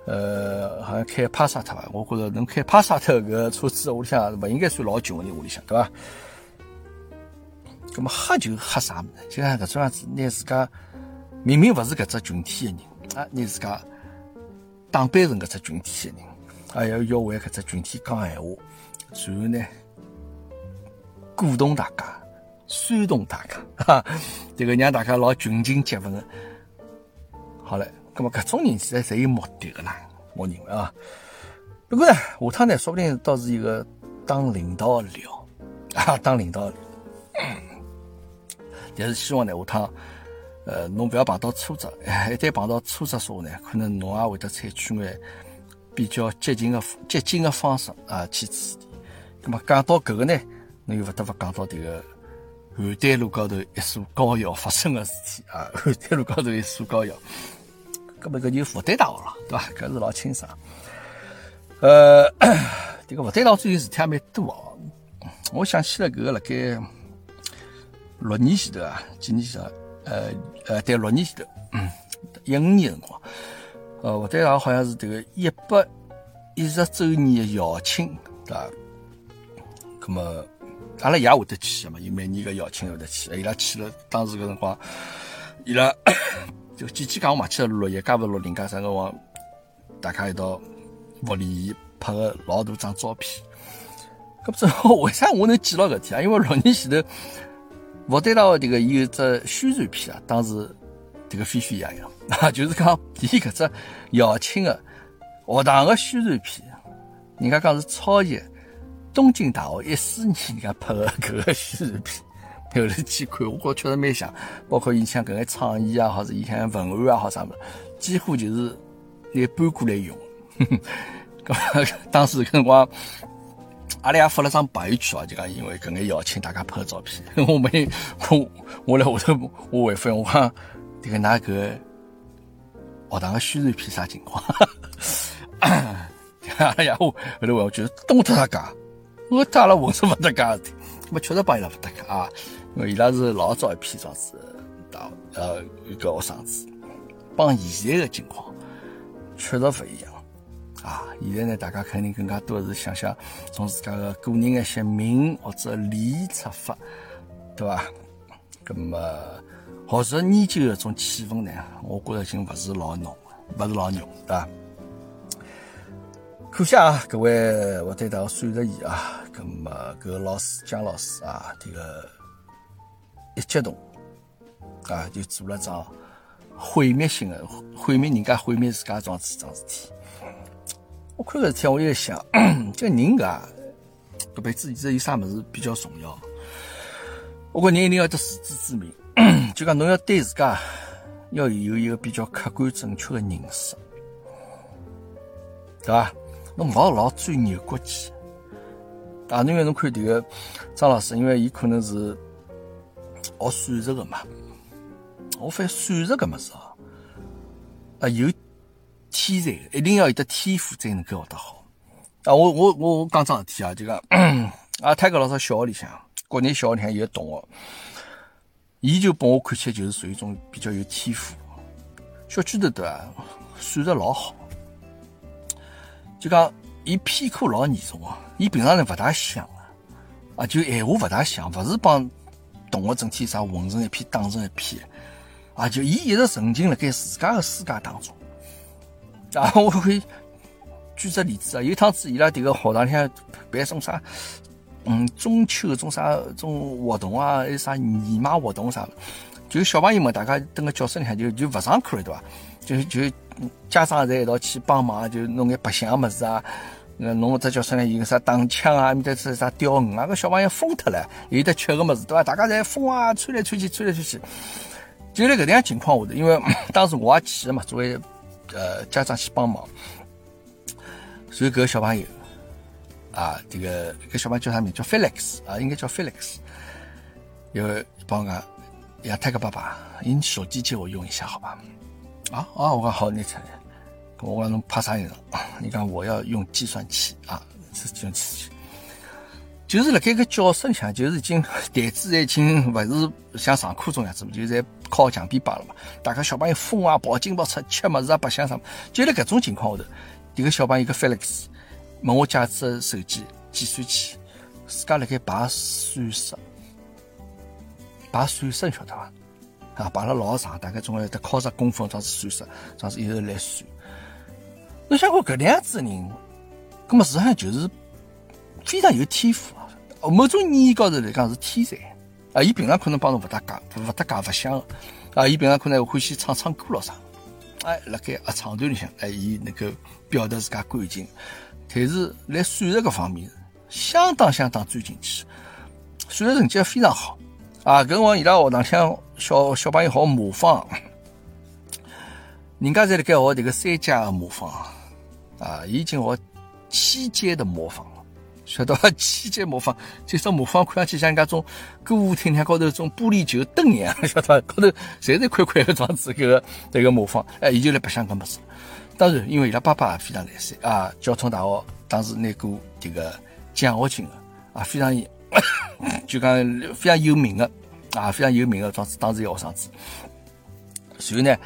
呃好像开帕萨特吧，我觉着能开帕萨特搿个车子，屋里向勿应该算老穷的人屋里向，对伐？那么喝就喝啥么子？就像搿种样子，拿自家明明勿是搿只群体的人啊，拿自家打扮成搿只群体的人，啊，要要为搿只群体讲闲话，然后呢，鼓动大家，煽动大家，哈，这个让大家老群情激愤的。好了，那么搿种人其实侪有目的的啦，我认为啊。不过呢，下趟呢，说不定倒是一个当领导的料啊，当领导的料。但是希望呢，下趟，呃，侬不要碰到挫折，一旦碰到挫折说呢，可能侬也会得采取眼比较激进的、激进的方式啊去处理。那么讲到搿个呢，侬又勿得勿讲到迭个邯郸路高头一所高校发生的事体啊，邯郸路高头一所高校，搿么搿就复旦大学了，对伐？搿是老清爽。呃，迭个复旦大学最近事体也蛮多哦，我想起了搿个辣盖。六年前头啊，几年前头，呃呃，对，六年前头，嗯，一五年辰光，呃，复旦大学好像是这个一百一十周年的校庆，对伐？那么，阿拉也会得去嘛，有每年个校庆会得去，伊拉去了，当时个辰光，伊拉 就几几讲我嘛去了六一，加勿六零加啥辰光，大家一道福利拍个老大张照片。搿不知为啥我能记牢搿天啊？因为六年前头。复旦大学这个有只宣传片啊，当时这个沸沸扬扬啊，就是讲伊搿只校庆的学堂的宣传片，人家讲是超越东京大学一四年人家拍的搿个宣传片，后来去看，我觉确实蛮像，包括伊像搿个创意啊，或者伊像文案啊，或啥么，几乎就是拿搬过来用。当时辰光。阿拉也发了张朋友圈啊，就讲因为搿眼邀请大家拍照片。我没我我来下头我回复我讲迭个哪个学堂个宣传片啥情况？哎呀，我后头我就是东特他讲，我带阿拉混是勿搭界的，我确实帮伊拉勿搭界啊，因为伊拉是老早一批状子，大呃一个学生子，帮现在的情况确实不一样啊！现在呢，大家肯定更加多是想想从自家的个人一些名或者利出发，对吧？那么学术研究的种气氛呢，我觉着已经不是老浓，不是老浓，对吧？可惜啊，各位我对大学三十二啊，那么搿个老师姜老师啊，这个一激动啊，就做了桩毁灭性的毁灭人家、毁灭自家桩子桩事体。我看搿事体，我也想，这人搿搿辈子其实有啥物事比较重要？我觉人一定要得自知之明，就讲侬要对自家要有一个比较客观正确的认识，对伐？侬勿好老钻牛角尖啊！因为侬看迭个张老师，因为伊可能是学数学的嘛，我发现数学搿物事啊，啊有天才，一定要有得天赋才能够学得好啊！我我我我讲桩事体啊，就讲啊，泰格老师小学里向，国内小学里向有个同学，伊就拨我看起来就是属于一种比较有天赋，小区头对伐？数学老好。就讲，伊偏科老严重啊！伊平常人勿大想啊，啊，就闲话勿大想，勿是帮同学整天啥混成一片，打成一片，啊，就伊一直沉浸辣盖自家个世界当中。啊，我会举只例子啊，有趟子伊拉迭个学堂里向办种啥，嗯，中秋种啥种活动啊，还有啥义卖活动啥，就小朋友们大家蹲个教室里向就就勿上课了，对伐？就就。家长侪一道去帮忙，就弄眼白相物事啊。呃，弄只教室里有啥打枪啊，面搭是啥钓鱼啊，个小朋友疯脱了。有得吃个物事，对伐？大家侪疯啊，吹来吹去，吹来吹去。就辣搿样情况下头，因为 当时我也去了嘛，作为呃家长去帮忙。所以搿个小朋友啊，这个搿小朋友叫啥名？叫 Felix 啊，应该叫 Felix。有帮我讲，呀，泰克爸爸，你手机借我用一下，好吧？啊啊！我讲好，你猜，我讲侬怕啥人啊？你讲我要用计算器啊，是计算器，就是辣盖个教室里向，就是已经台子已经勿是像上课中样子，就在靠墙壁摆了嘛。大家小朋友疯啊，跑进跑出，吃物事啊，白相啥，就辣搿种情况下头，迭个小朋友个 Felix 问我借只手机计算器，自家辣盖排算式，排算式，晓得伐？啊，摆了老长，大概总要得靠十公分，装是算式，装是一直来算。侬想过搿样子人，葛么实际上就是非常有天赋啊！某种意义高头来讲是天才啊！伊平常可能帮侬勿搭界，勿搭界勿响啊！伊平常可能欢喜唱唱歌咯啥，哎，辣盖合唱团里向，哎，伊能够表达自家感情，但是来算术搿方面相当相当钻进去，算术成绩非常好。啊，搿辰光伊拉学堂里向小小朋友好模仿，人家在辣盖学迭个三阶的模仿，啊，已经学七阶的模仿，晓得伐？七阶模仿，这种模仿看上去像人家种歌舞厅里高头种玻璃球灯一样，晓得伐？高头侪是块块的装子，搿个迭个模仿，哎，伊就来白相搿物事。当然，因为伊拉爸爸也非常来塞啊，交通大学当时拿过迭个奖学金的啊，非常。就讲非常有名的，非常有名的当时当时一个学生子。随后呢，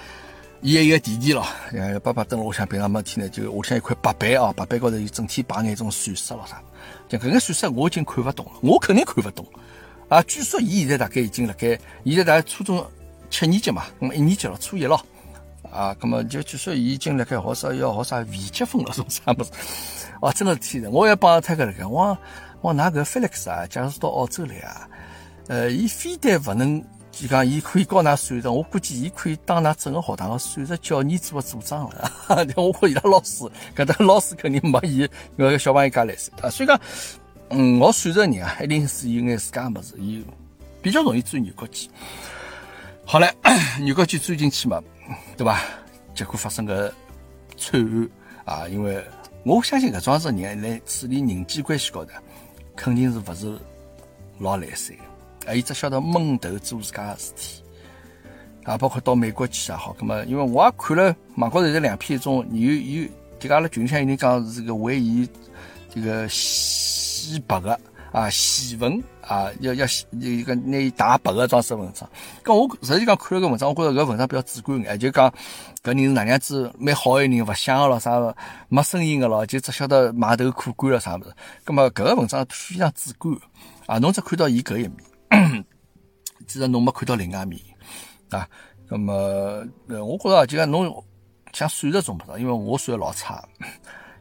伊还有个弟弟咯，呃，爸爸蹲屋里向平常没天呢，就屋里向一块白板哦，白板高头有整天摆眼种算式咯啥。像搿个算式我已经看勿懂了，我肯定看勿懂啊。据说伊现在大概已经辣盖，现在大概初中七年级嘛，那么一年级了，初一咯。啊，那么就据说伊已经辣盖学啥要学啥微积分了，种啥物事？哦，真的天人，我要帮他个辣盖我。我拿个 Felix 啊，假如到澳洲来啊，呃，伊非但勿能，就讲伊可以教㑚算术，我估计伊可以当㑚整个学堂个算术教研组个组长了。我看伊拉老师，搿搭老师肯定没伊搿个小朋友介来塞啊。所以讲，嗯，我算术人啊，一定是有眼自家物事，伊比较容易钻牛角尖。好了，牛角尖钻进去嘛，对伐？结果发生个惨案啊，因为我相信搿桩子人来处理人际关系高头。肯定是勿是老来塞，啊，伊只晓得闷头做自家个事体，啊，包括到美国去也好，咁么，因为我也看了网高头这两篇，种有有，这个阿拉群里向有人讲是个为伊这个洗白个啊，洗文啊，要要洗一个拿大白个装饰文章。搿我实际讲看了个文章，我觉着搿文章比较主观眼，就讲搿人是哪样子蛮好个人，勿想个咯，啥没声音个咯，就只晓得埋头苦干了啥物事。葛末搿个文章非常主观啊，侬只看到伊搿一面，其实侬没看到另外一面啊。那么呃，我觉着就讲侬像算术种物事，因为我算老差。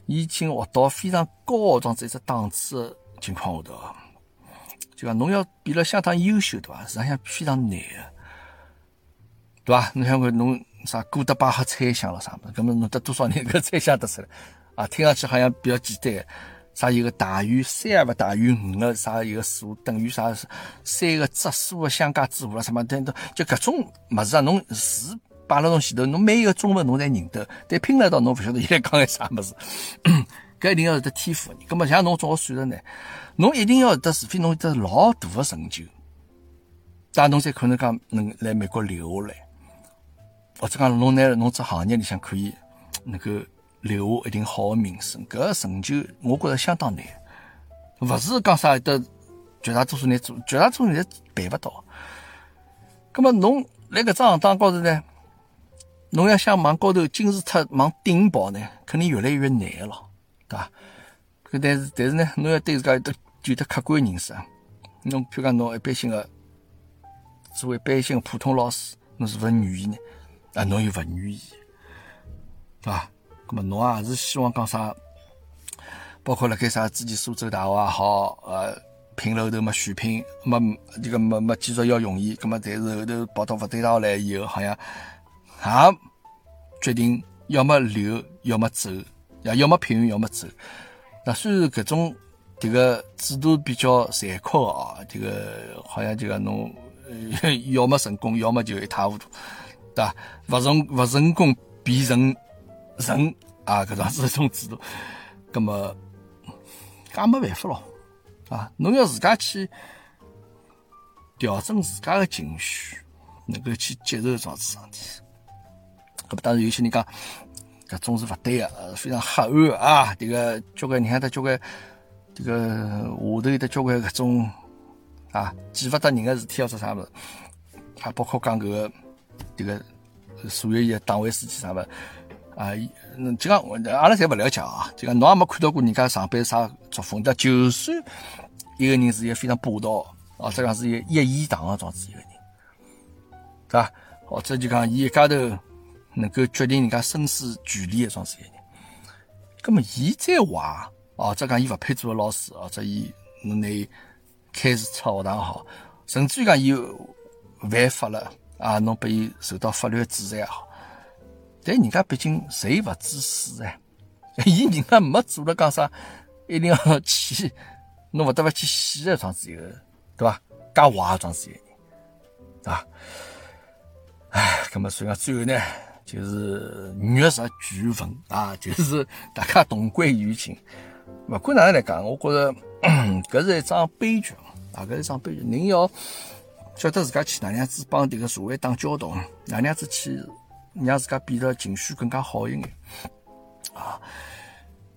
已经学到非常高的这一只档次的情况下头，就讲侬要变得相当优秀，对伐？实际上非常难的，对伐？侬想看侬啥哥德巴赫猜想了啥么？搿么侬得多少年 搿猜想得出来？啊，听上去好像比较简单。啥一个大于三也勿大于五个啥一个数等于啥三个质数的相加之和了什么等等，就搿种物事啊，侬字。摆辣侬前头，侬每一个中文侬侪认得，但拼了到侬勿晓得伊在讲个啥物事。搿一定要有得天赋的。葛末像侬做个算术呢，侬一定要有得，除非侬有得老大个成就，但侬才可能讲能来美国留下来，或者讲侬拿侬只行业里向可以能够留下一定好的名声。搿个成就我觉着相当难，勿是讲啥的绝大多数人做，绝大多数人办勿到。葛末侬辣搿只行当高头呢？侬要想往高头金字塔往顶跑呢，肯定越来越难了，对伐？搿但是但是呢，侬要对自家有得有得客观认识。侬譬如讲侬一般性个作为一般性个普通老师，侬是勿愿意呢？啊，侬又勿愿意，对伐？葛末侬也是希望讲啥？包括辣盖啥之前苏州大学也好，呃，评楼头没选品，没这个没没继续要用伊，葛末但是后头跑到勿对大学来以后，好像。也决定要么留，要么走，要要么聘用，要么走。那虽然搿种这个制度比较残酷啊，这个好像就讲侬 要么成功，要么就一塌糊涂，对伐？勿成勿成功必成人啊，搿种是一种制度。葛么，搿没办法咯，啊，侬要自家去调整自家的情绪，能够去接受这样子事体。搿么当然有些人讲，搿种是勿对个，非常黑暗啊！这个交关你看得交关，这个下头有得交关搿种啊，记勿得人个事体要做啥物事，啊，包括讲搿个这个所有个党委书记啥物事啊，就讲阿拉侪勿了解啊，就讲侬也没看到过人家上班啥作风，但就算一个人是一个非常霸道，或者讲是一个一言堂个状子一个人，对伐？或者就讲伊一家头。能够决定人家生死距离的种子一个人，那么伊再坏，或者讲伊勿配做老师，或者伊侬拿伊开除出学堂好，甚至于讲伊犯法了啊，侬拨伊受到法律制裁也好，但人家毕竟谁勿知死哎，伊人家没做了讲啥，一定要去，侬勿得勿去死个种子一个，对伐？介坏个种子一个，对伐？唉，那么所以讲最后呢？就是玉石俱焚啊！就是大家同归于尽。不管哪能来讲，我觉着 搿是一桩悲剧啊！搿是一桩悲剧。人要晓得自家去哪能样子帮这个社会打交道，哪能样子去让自家变得情绪更加好一点啊！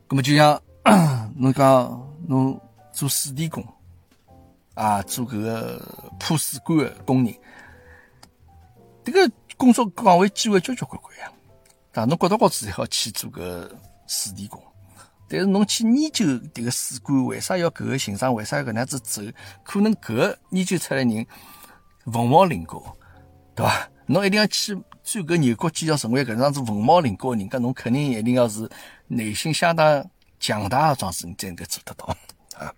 那么就像 侬讲侬做水电工啊，做搿个铺水管的工人，这个。工作岗位机会交交关关呀，啊，侬觉得高子才好去做个水电工，但是侬去研究这个水管为啥要搿个形状，为啥要搿样子走，可能搿个研究出来人凤毛麟角，对伐？侬一定要去所以搿牛角尖，要成为搿样子凤毛麟角的人，搿侬肯定一定要是内心相当强大的状子，你才能够做得到啊。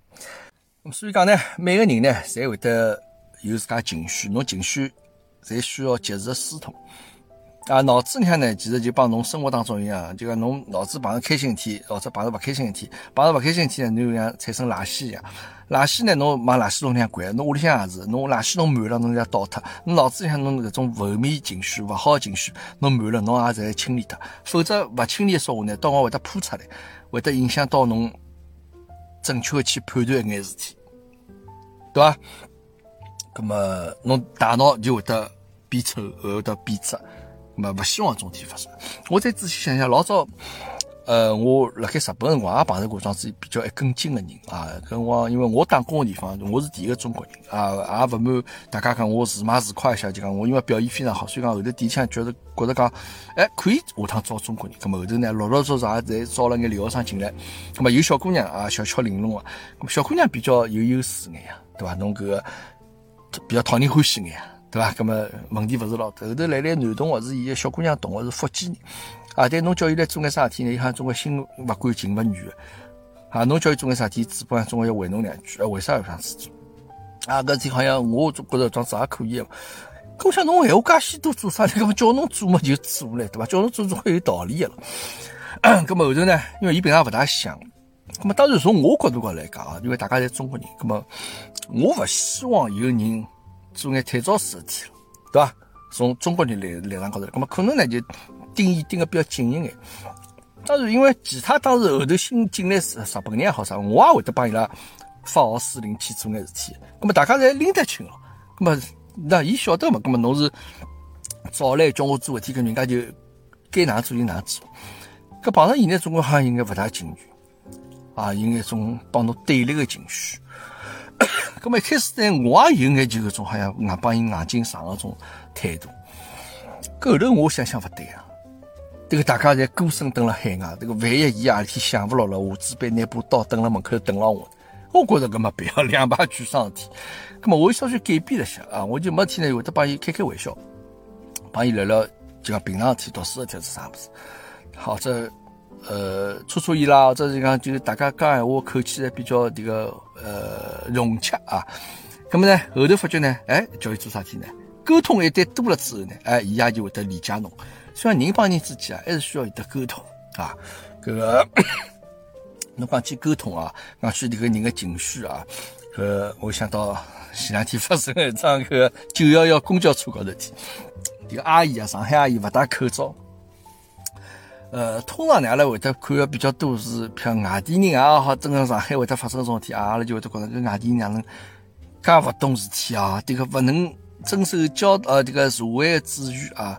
所以讲呢，每个人呢，侪会得有自家情绪，侬情绪。侪需要及时疏通啊！脑子里向呢，其实就帮侬生活当中一样，就讲侬脑子碰着开心一天，或者碰着勿开心一天，碰着勿开心一天呢，侬就像产生垃圾一样。垃圾呢，侬往垃圾桶里向掼，侬屋里向也是，侬垃圾桶满了，侬就要倒脱。侬脑子里向侬搿种负面情绪、勿好的情绪，侬满了，侬也在清理脱。否则勿清理说话呢，到我会得扑出来，会得影响到侬正确去判断一眼事体，对伐？咁么，侬大脑就会得变丑，会得变质，咁么勿希望这种事体发生。我再仔细想想，老早呃，我辣盖日本辰光也碰着过桩子比较一根筋个人啊。搿我因为我打工个地方，我是第一个中国人啊，也勿瞒大家讲，我自卖自夸一下，就讲我因为表现非常好，所以讲后头第一枪觉得觉得讲，哎，可以下趟招中国人。咁么后头呢，陆陆续续也在招了眼留学生进来。咁么有小姑娘啊，小巧玲珑啊。咁小姑娘比较有优势眼呀，对伐？侬搿个比较讨人欢喜眼，对伐？咁么问题勿是老大。后头来来男同学是伊个小姑娘同学是福建人。啊！但侬叫伊来做眼啥事体呢？伊像总归心勿甘情勿愿的。啊！侬叫伊做眼啥事体，主管总归要回侬两句。啊，为啥要这样子做？啊，搿事体好像我总觉着桩子也可以。咾我想侬闲话介许多做啥呢？搿么叫侬做嘛就做唻，对伐？叫侬做总归有道理个了。咾么后头呢？因为伊平常勿大想。咾么当然从我角度高来讲啊，因为大家侪中国人，咾么我勿希望有人做眼太早事体了，对伐？从中国人立立场高头，咾么可能呢就。定义定个比较紧一眼，当然，因为其他当时后头新进来日日本人也好啥，我也会得帮伊拉发号施令去做眼事体。那么大家侪拎得清了，那么那伊晓得嘛？那么侬是早来叫我做事体，跟人家就该哪做就哪做。搿碰上现在中国好像应该勿大情愿啊，有眼种帮侬对立个情绪。搿么一开始呢，我也有眼就搿种好像硬帮伊硬劲上个种态度。搿后头我想想勿对啊。这个大家侪孤身蹲辣海外，这个万一伊何里天想勿牢了，下子被拿把刀蹲辣门口等牢我，我觉着搿么不要 两败俱伤事体。搿么我稍许改变了下啊，我就没天呢会得帮伊开开玩笑，帮伊聊聊就讲平常事体、读书事体是啥物事，好，这呃搓搓伊啦，或者是讲就是大家讲闲话口气呢比较这个呃融洽啊。搿么呢后头发觉呢，哎叫伊做啥体呢？沟通一旦多了之后呢，哎伊也就会得理解侬。虽然人帮人之间啊，还是需要有得沟通啊。搿个 侬讲起沟通啊，讲起这个人的情绪啊，搿我想到前两天发生一桩搿九幺幺公交车高头事体，这个阿姨啊，上海阿姨勿戴口罩。呃，通常呢，阿拉会得看个比较多是像外地人也好，整个上海会得发生种事体啊，阿拉就会得觉着搿外地人哪能介勿懂事体啊，这个勿能遵守交呃这个社会秩序啊。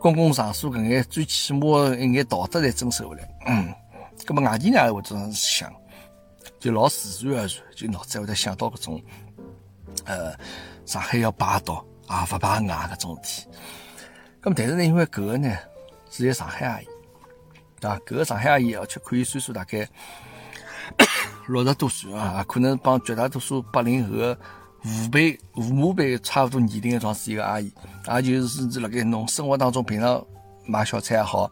公共场所搿眼最起码一眼道德侪遵守勿来，嗯，葛末外地人也会这样想，就老自然而然就脑子会得想到搿种，呃，上海要排毒啊，勿排外搿种事体。葛末但是呢，因为搿个呢是一个上海而已，对伐？搿个上海阿姨而且可以岁数大概 六十多岁啊，可能帮绝大多数八零后。父辈、父母辈差勿多年龄的桩是一个阿姨，也就是是辣盖侬生活当中平常买小菜也好，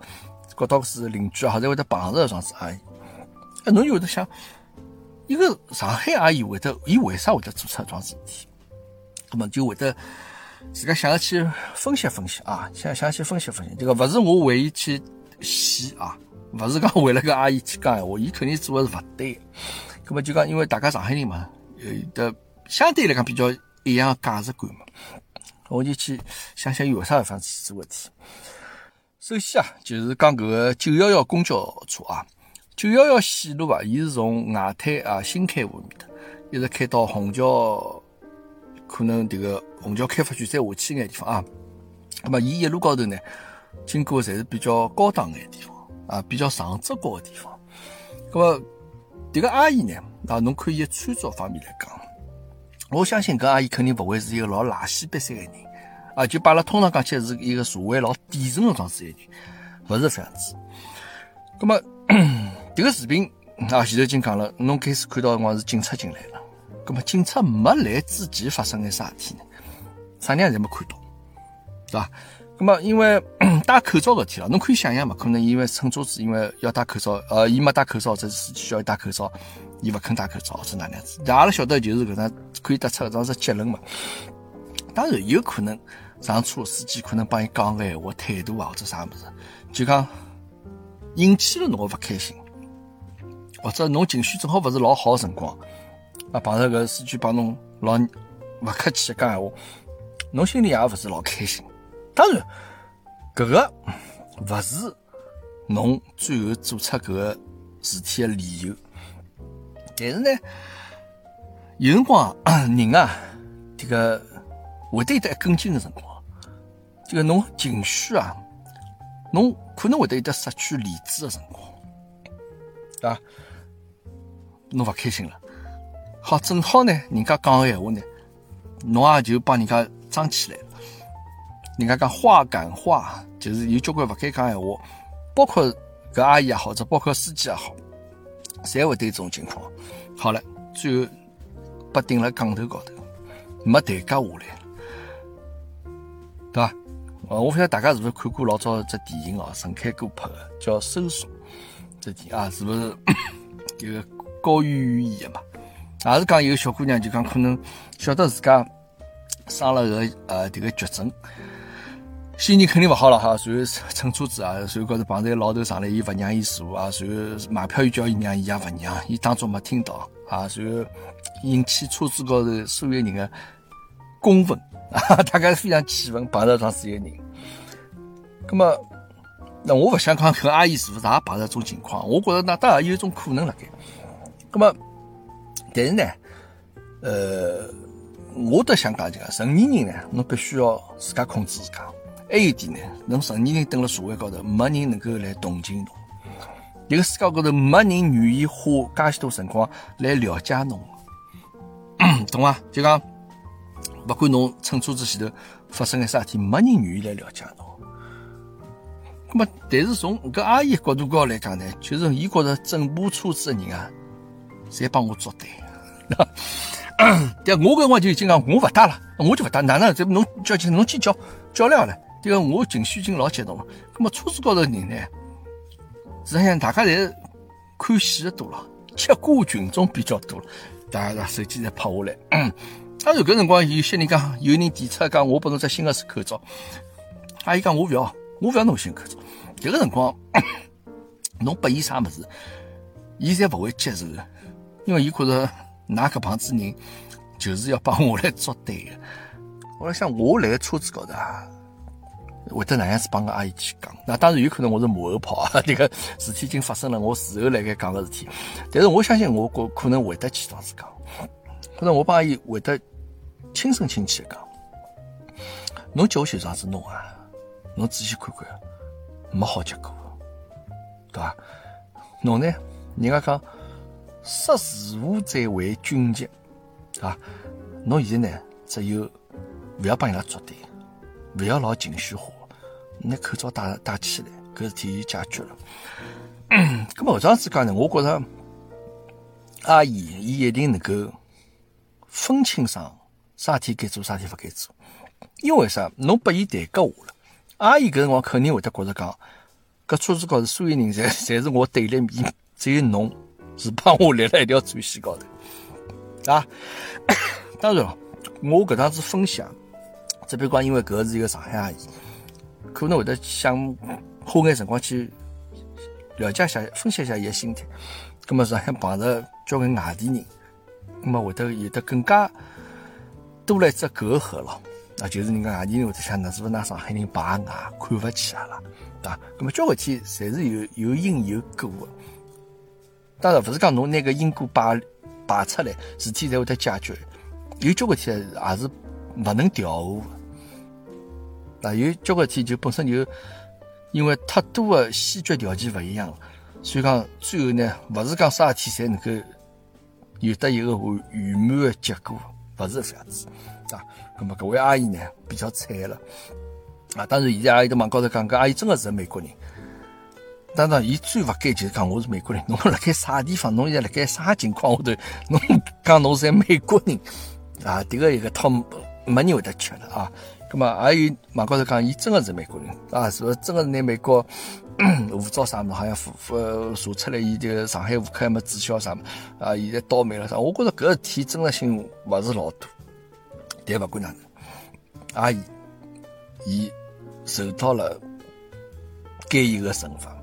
觉到是邻居也好，侪会得碰着桩子阿姨。哎，侬就会得想，一个上海阿姨会得，伊为啥会得做出搿桩事体？那么就会得自家想要去分析分析啊，想想去分析分析。这个勿是我为伊去洗啊，勿是讲为了个阿姨去讲闲话，伊肯定做的是勿对。那么就讲，因为大家上海人嘛，有的。相对来讲比较一样的价值观嘛，我就去想想有啥地方去做问题。首先啊，就是讲搿个九幺幺公交车啊，九幺幺线路啊，伊是从外滩啊新开户面的，一直开到虹桥，可能这个虹桥开发区再下去眼地方啊。那么伊一路高头呢，经过侪是比较高档眼地方啊，比较上质高个地方。那么迭个阿姨呢，啊，侬看伊个穿着方面来讲。我相信搿阿姨肯定勿会是一个老垃圾瘪三个人啊，就把阿拉通常讲起来是一个社会老底层个状子一个人，勿是这样子。葛么，迭个视频啊，前头已经讲了，侬开始看到辰光是警察进来了。葛么，警察没来之前发生眼啥事体呢？啥人也没看到，对伐？葛么，因为戴口罩搿天了，侬可以想象嘛，可能因为乘车子因为要戴口罩，呃，伊没戴口罩，这司机需要戴口罩。伊勿肯戴口罩是哪能样子？阿拉晓得就是搿能可以得出搿桩是结论嘛。当然有可能上车司机可能帮伊讲个闲话态度啊或者啥物事，就讲引起了侬个勿开心，或者侬情绪正好勿是老好个辰光，啊碰着搿司机帮侬老勿客气讲闲话，侬心里也勿是老开心。当然，搿个勿是侬最后做出搿个事体的理由。但是呢，有辰光 人啊，这个会得有得一根筋的辰光，这个侬情绪啊，侬可能会得有得失去理智的辰光对伐？侬勿开心了，好，正好呢，人家讲个闲话呢，侬也就帮人家装起来了。人家讲话赶话，就是有交关勿敢讲闲话，包括搿阿姨也好，或者包括司机也好，侪会对这种情况。好了，最后被顶了杠头高头，没台阶下来，对伐？哦，我晓得大家是勿是看过老早只电影哦？陈凯歌拍的叫《搜索》这电影啊，是勿是有个高圆圆演的嘛？也是讲有个小姑娘，就讲可能晓得自家生了个呃这个绝症，心情肯定勿好了哈。随后乘车子啊，随后高头碰着老头上来，伊勿让伊坐啊，随后买票又叫伊让，伊也勿让，伊当作没听到啊，随后引起车子高头所有人的公愤。啊，大家非常气愤，碰到桩所有人。那么，那我不想讲搿阿姨是不是也碰到这种情况？我觉得那当然有一种可能辣盖。那么，但是呢，呃，我倒想讲就讲，成年人呢，侬必须要自家控制自家。还有一点呢，侬成年人蹲辣社会高头，没人能够来同情侬。一个世界高头，没人愿意花介许多辰光来了解侬，懂伐？就讲。不管侬乘车子前头发生个啥事体，没人愿意来了解侬。那么，但是从搿阿姨角度高来讲呢，就是伊觉着整部车子的人啊，侪帮我作对。对，我搿辰光就已经讲，我勿打了，我就勿打。哪能？这侬叫进，侬去叫叫了了。迭个我情绪已经老激动了。那么车子高头人呢，实际上大家侪看戏的多了，吃瓜群众比较多了，大家拿手机侪拍下来。当然，搿辰光有些人讲，有人提出讲，我拨侬只新的口罩。阿姨讲，我勿要，我勿要侬新口罩。迭个辰光，侬拨伊啥物事，伊侪勿会接受的，因为伊觉着㑚搿帮子人就是要帮我来作对的。我想，我辣车子高头啊，会得哪样子帮个阿姨去讲？那当然有可能我是马后炮啊，迭个事体已经发生了，我事后辣盖讲个事体。但是我相信，我可可能会得去这样子讲，可能我帮阿姨会得。亲声亲气的讲，侬叫我去这样子弄啊？侬仔细看看，没好结果，对吧？侬呢？人家讲，识时务者为俊杰，啊，侬现在呢，只有不要帮伊拉作对，不要老情绪化，拿口罩戴戴起来，搿事体就解决了。咁么这样子讲呢？我觉着阿姨伊一定能够分清爽。啥事体该做，啥事体勿该做，因为啥？侬拨伊台阶下了，阿姨搿辰光肯定会得觉着讲，搿车子高头所有人侪 侪是我对立面，只有侬是帮我立辣一条战线高头，啊！当然，我搿趟子分享，只别讲因为搿是一个上海阿姨，可能会得想花眼辰光去了解一下、分析一下伊个心态。葛末上海碰着交关外地人，葛末会得有得更加。多了一只隔阂了，那就是人家外地人会得想，那是不是拿上海人排外，看勿起阿拉，对伐？那么交关天侪是有有因有果的。当然，勿是讲侬拿个因果摆摆出来，事体才会得解决。有交关天也是勿能调和。那有交关天就本身就因为太多的先决条件勿一样了，所以讲最后呢，勿是讲啥事体侪能够有得一个完圆满的结果。不是这样子啊，那么各位阿姨呢比较惨了啊。当然，现在阿姨在网高头讲，搿阿姨真的是美国人。当然，伊最勿该就是讲我是美国人。侬辣盖啥地方？侬现在辣盖啥情况下头？侬讲侬是美国人啊？迭个一个套没人会得吃了啊。那么还有网高头讲，伊真的是美国人啊？是不是真的是拿美国 护照啥么？好像呃查出来，伊这个上海户口还没注销啥么？啊，现在倒霉了啥？我觉着搿事体真实性勿是老多。但勿管哪能，阿姨，伊受到了该有的惩罚，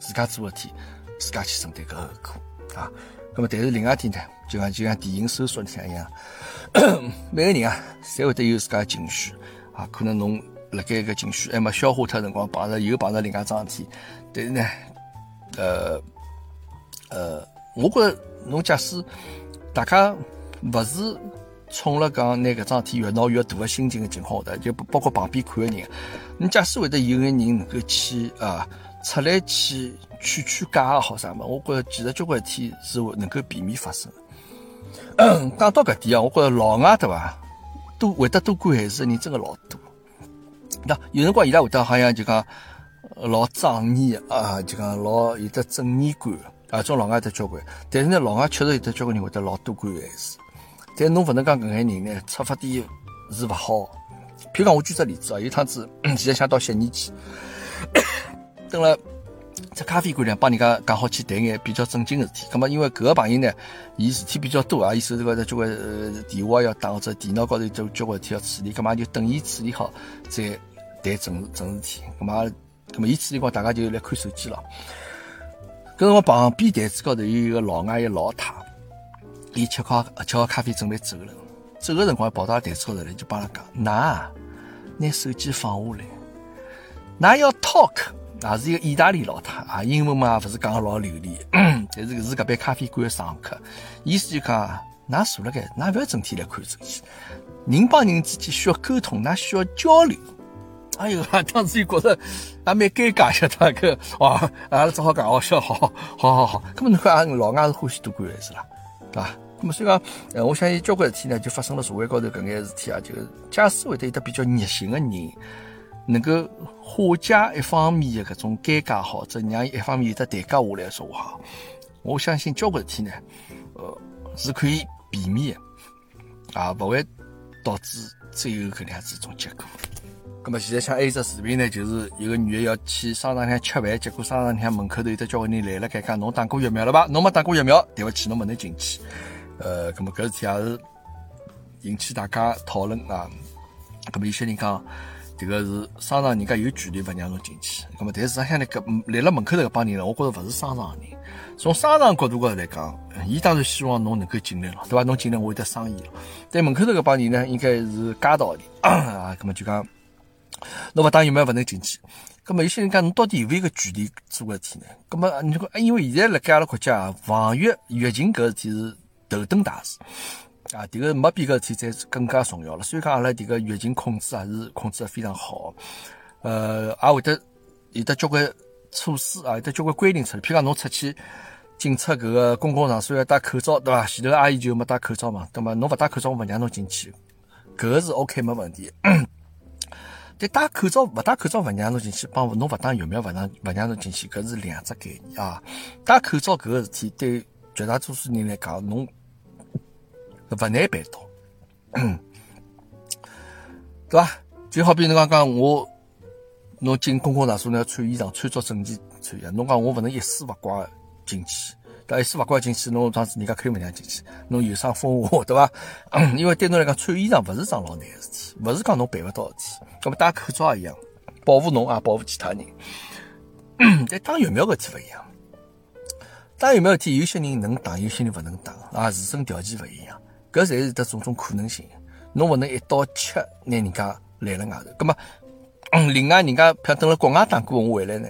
自家做事体，自家去承担搿后果啊。那么，但是另外一点呢，就像就像电影搜索里向一样。每个人啊，侪会得有自家情绪啊。可能侬辣盖个情绪还没消化脱辰光，碰着又碰着另外桩事体。但是呢，呃呃，我觉着侬假使大家勿是冲了讲拿搿桩事体越闹越大的心情的情况下头，就包括旁边看的人，你假使会得有个人能够去啊出来去劝劝架也好啥么，我觉着其实交关事体是能够避免发生的。讲到搿点啊，我觉着老外对伐，都会得多管闲事的人真的老多。那有辰光伊拉会得好像就讲老仗义啊，就讲老有得正义感啊，种老外得交关。但是呢，老外确实有得交关人会得老多管闲事。但侬勿能讲搿眼人呢，出发点是勿好。譬如讲，我举只例子啊，有趟子 现在想到悉尼去，等了只咖啡馆里帮人家讲好去谈眼比较正经个事体。葛末因为搿个朋友呢，伊事体比较多啊，伊手头高头交关电话要打或者电脑高头就交关事体要处理，葛末就等伊处理好再谈正正事体。葛末葛末伊处理光，大家就来看手机了。搿辰光旁边台子高头有一个老外一个老太。伊吃好吃好咖啡，准备走了。走个辰光，跑到台子高头来，就帮他讲：“㑚拿手机放下来，㑚要 talk。”也是一个意大利老太啊，英文嘛，勿是讲老流利，但是是搿边咖啡馆的常客。意思就讲，㑚坐辣盖，㑚勿要整天来看手机。人帮人之间需要沟通，㑚需要交流。哎哟，当时就觉着也蛮尴尬，晓得个哦，阿拉只好讲哦，笑，好好好好好。搿么侬看，老外是欢喜多管闲事啦，对伐？咁么所以讲，呃，我相信交关事体呢，就发生了社会高头搿眼事体啊，就假使会得有得比较热心的人，能够化解一方面的搿种尴尬，或者让一方面有得台阶下来说话，我相信交关事体呢，呃，是可以避免的，啊，勿会导致最后搿能样子一种结果。咁么现在像还有只视频呢，就是一个女的要去商场里吃饭，结果商场里门口头有得交关人来了，该讲侬打过疫苗了吧？侬没打过疫苗，对勿起，侬勿能进去。呃，咁么搿事体也是引起大家讨论啊。咁么有些人讲，这个是商场人家有权利勿让侬进去。咁么，但是实际上呢，搿立辣门口头搿帮人呢，我觉着勿是商场人。从商场角度高头来讲，伊当然希望侬能够进来了，对伐？侬进来我会得生意了。但门口头搿帮人呢，应该是街道里 啊。咁么就讲，侬勿打疫苗勿能进去。咁么有些人讲，侬到底有勿有个权利做搿事体呢？咁么你讲，因为现在辣盖阿拉国家，防疫疫情搿事体是。头等大事啊！迭个没比搿事体再更加重要了。所以讲，阿拉迭个疫情控制还是控制得非常好。呃，也会得有得交关措施啊，有得交关规定出来。譬如讲，侬出去进出搿个公共场所要戴口罩，对伐？前头阿姨就没戴口罩嘛，对伐？侬勿戴口罩，我勿让侬进去。搿个是 OK 没问题。但戴口罩勿戴口罩勿让侬进去，帮侬勿打疫苗勿让勿让侬进去，搿是两只概念啊。戴口罩搿个事体对绝大多数人来讲，侬。勿难办到，对伐？就好比侬刚刚我，侬进公共场所，侬要穿衣裳，穿着整齐穿衣裳。侬讲我勿能一丝勿挂进去，但一丝勿挂进去，侬当时人家肯定勿让进去，侬有伤风化，对伐？因为对侬来讲，穿衣裳勿是桩老难个事体，勿是讲侬办勿到个事体。搿么戴口罩也一样，保护侬也保护其他人。但打疫苗搿体勿一样，打疫苗搿体有些人能打，有些人勿能打，啊，自身条件勿一样。搿才是得种种可能性，侬勿能一刀切拿人家拦辣外头。葛末，另外人家譬如等辣国外打过，我回来呢，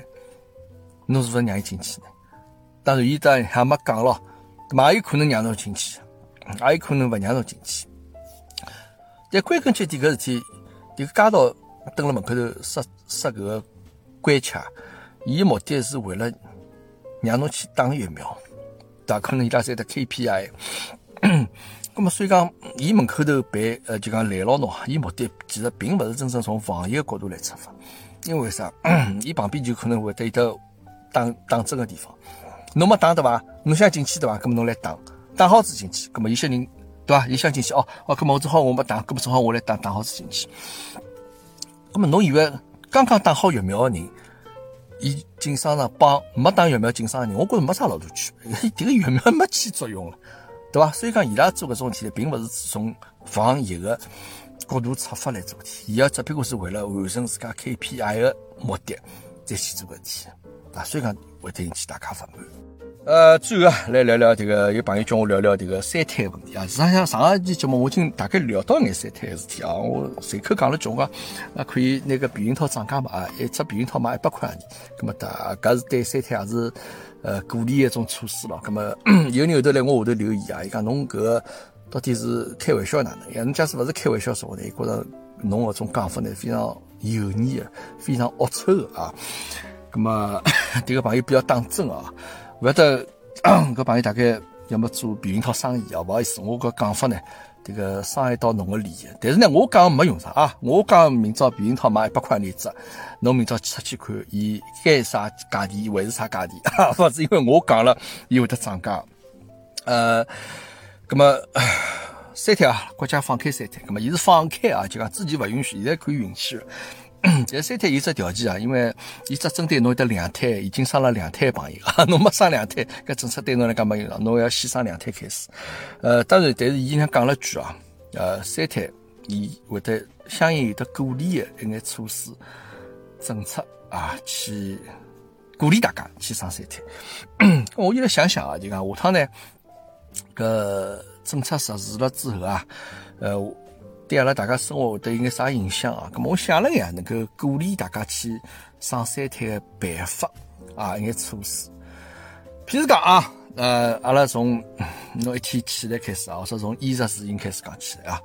侬是勿是让伊进去呢？当然，伊当还没讲咯，嘛也有可能让侬进去，也有可能勿让侬进去。但归根结底，搿事体，迭个街道蹲辣门口头设设搿个关卡，伊目的是为了让侬去打疫苗，对伐？可能伊拉在得 KPI。咁么，所以讲，伊门口头办，呃，就讲拦牢侬，伊目的其实并勿是真正从防疫个角度来出发，因为啥？伊旁边就可能会得有得打打针个地方，侬没打对伐？侬想进去对伐？咁么侬来打，打好子进去。咁么有些人对伐？伊想进去哦，哦，咁么我正好我没打，咁么正好我来打，打好子进去。咁么侬以为刚刚打好疫苗个人，伊进商场帮没打疫苗进商场人，我觉着没啥老大区别，迭个疫苗没起作用了。对伐？所以讲，伊拉做搿种事体呢，并勿是从防疫个角度出发来做事体，伊要只不过是为了完成自家 KPI 个目的再去做搿事体啊。所以讲，会得引起大家不满。呃，最后啊，来聊聊这个，有朋友叫我聊聊这个三胎问题啊。实际上，上一期节目我已经大概聊到眼三胎个事体啊。我随口讲了句话，啊，可以那个避孕套涨价嘛？一只避孕套卖一百块洋钿，咁么大搿是对三胎也是。呃，鼓励一种措施咯。那么 有人后头来我下头留言啊，伊讲侬搿到底是开玩笑哪能？呀，侬假使勿是开玩笑说话呢，伊觉着侬搿种讲法呢非常油腻的，非常恶臭的啊。那么，迭个朋友比较当真啊，勿晓得 搿朋友大概要么做避孕套生意啊？勿好意思，我搿讲法呢，这个伤害到侬的利益。但是呢，我讲没用场啊，我讲明朝避孕套卖一百块一只，侬明朝出去看，伊该啥价钿还是啥价钿，勿是因为我讲了，伊会得涨价。呃。咁么 三天啊，国家放开三天，咁么伊是放开啊，就讲之前勿允许，现在可以允许。但三胎有只条件啊，因为伊只针对侬得两胎，已经生了两胎朋友啊，侬没生两胎，搿政策对侬来讲没用，侬要先生两胎开始。呃，当然，但是伊呢讲了句啊，呃，三胎伊会得相应有得鼓励的一眼措施政策啊，去鼓励大家去生三胎。我现在想想啊，就讲下趟呢。搿政策实施了之后啊，呃，对阿拉大家生活会得有眼啥影响啊？咁么我想了眼，能够鼓励大家去生三胎的办法啊，一眼措施。譬如讲啊，呃，阿拉从侬一天起来开始啊，或者从衣食住行开始讲起来啊，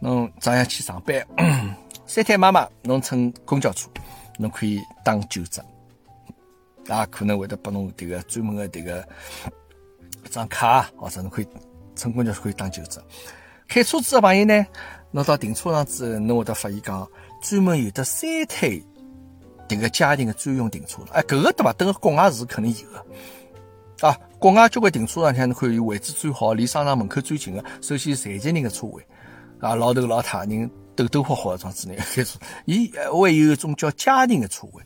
侬早上去上班，三胎妈妈侬乘公交车，侬可以打九折，啊，可能会得拨侬迭个专门的迭个一。张卡，或者侬可以乘公交车可以打九折。开车子的朋友呢，侬到停车场之后，侬会得发现讲，专门有的三胎迭个家庭的专用停车场。哎，搿个对伐？等个国外是肯定有的。啊，国外交关停车场，像侬看有位置最好、离商场门口最近的，首先残疾人的车位，啊，老头老太人抖抖霍霍的状子呢开车，伊还有一种叫家庭的车位。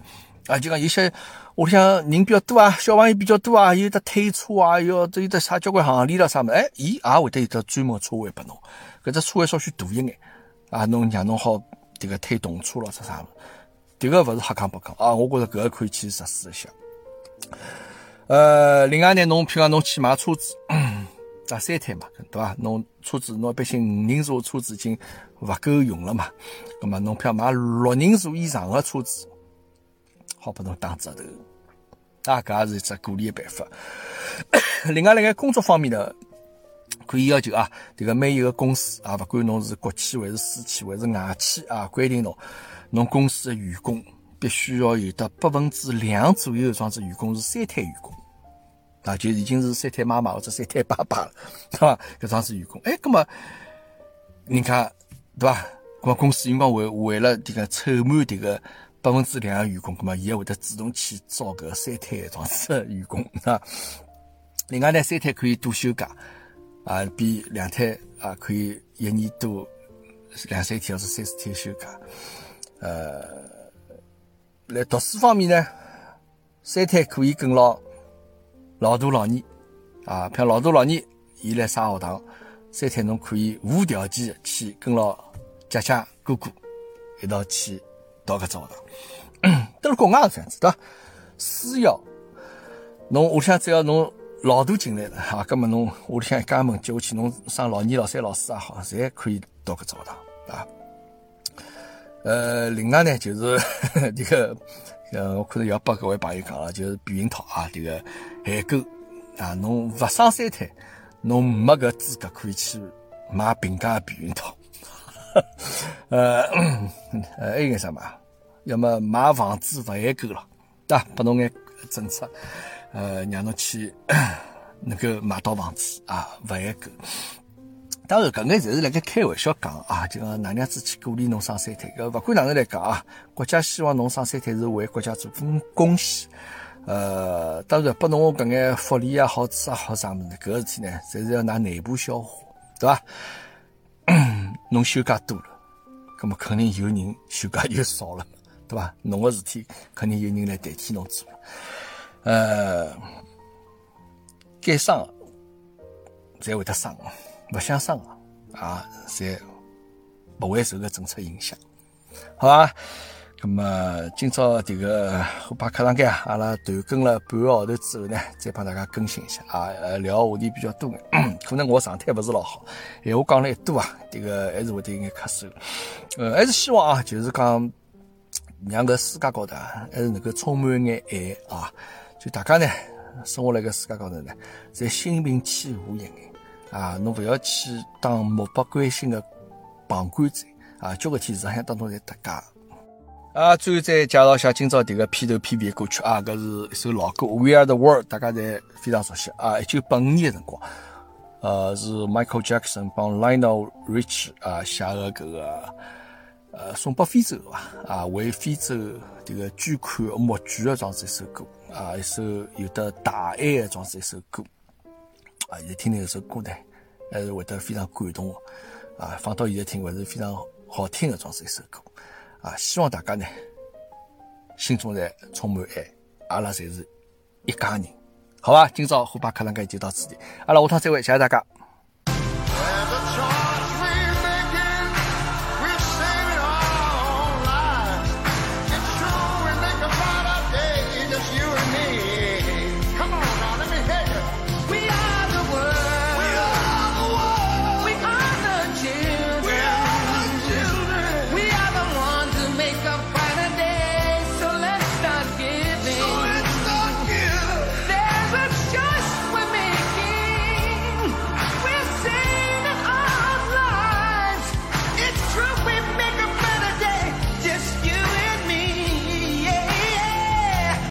啊，就讲有些屋里向人比较多啊，小朋友比较多啊，有的推车啊，有这有的啥交关行李了啥么？哎，伊也会得有个专门车位拨侬，搿只车位稍许大一眼啊，侬让侬好迭个推动车咯，啥啥么？迭个勿是瞎讲八讲啊，我觉着搿个可以去实施一下。呃，另外呢，侬譬如讲侬去买车子，打 三胎嘛，对伐？侬车子侬一般性五人座车子已经勿够用了嘛，葛末侬譬如买六人座以上的车子。好拨侬打折头，啊，搿也是一只鼓励的办法。另外，辣盖工作方面呢，可以要求啊，迭个每一个公司啊，勿管侬是国企还是私企还是外企啊，规定侬，侬公司的员工必须要有得百分之两左右双子员工是三胎员工，啊，就已经是三胎妈妈或者三胎爸爸了，对伐？搿双子员工，哎，葛么，人家对伐？搿么公司应该为为了迭个凑满迭个。百分之两的员工，葛么伊也会得主动去招搿三胎状子员工啊。另外呢，三胎可以多休假啊，比两胎啊可以一年多两三天或者三四天休假。呃，来读书方面呢，三胎可以跟牢老大老二啊，譬如老大老二伊来上学堂，三胎侬可以无条件去跟牢姐姐哥哥一道去。到搿只学堂，都是国外是这样子，对伐？私校，侬我想只要侬老大进来了，哈，葛末侬屋里向一家门接下去，侬上老二、老三、老四也好，侪可以到搿只学堂，啊。呃，另外呢，就是 这个，呃，我可能要拨各位朋友讲了，就是避孕套啊，这个限购啊，侬勿生三胎，侬没搿资格可以去买平价避孕套。呃，呃，还有眼啥嘛？要么买房子勿限购了，对吧？拨侬眼政策，呃，让侬去能 够买到房子啊，勿限购。当然，搿眼侪是辣盖开玩笑讲啊，就讲哪能样子去鼓励侬生三胎？搿勿管哪能来讲啊，国家希望侬生三胎是为国家做份贡献。呃，当然拨侬搿眼福利啊、好处啊、好啥物事，搿个事体呢，侪是要拿内部消化，对伐？侬休假多了，那么肯定有人休假又少了，对吧？侬个事体肯定有人来代替侬做了。呃，该生才会得生，不想生啊，才不会受个政策影响，好吧？那么今朝这个虎爸课堂间啊，阿拉断更了半个号头之后呢，再帮大家更新一下啊。呃，聊话题比较多，可能我状态不是老好，闲话讲了一多啊，这个还是会得有眼咳嗽。呃，还是希望啊，就是讲让个世界高头还是能够充满一眼爱啊。就大家呢，生活辣个世界高头呢，在心平气和一眼啊，侬勿要去当漠不关心的旁观者啊，交关天实际上当中侪搭界。啊，最后再介绍一下今朝迭个片头片尾歌曲啊，搿是一首老歌《We Are the World》，大家侪非常熟悉啊。一九八五年的辰光，呃，是 Michael Jackson 帮 Lionel Rich 啊写的搿个呃送拨非洲伐啊，为非洲迭个捐款募捐的装子一首歌啊，一首有的大爱的装子一首歌啊。现在听听这首歌呢，还是会得非常感动啊，放到现在听还是非常好听的装子一首歌。啊，希望大家呢心中侪充满爱，阿拉侪是一家人，好吧？今朝虎爸课堂间就到此地，阿拉下趟再会，谢谢大家。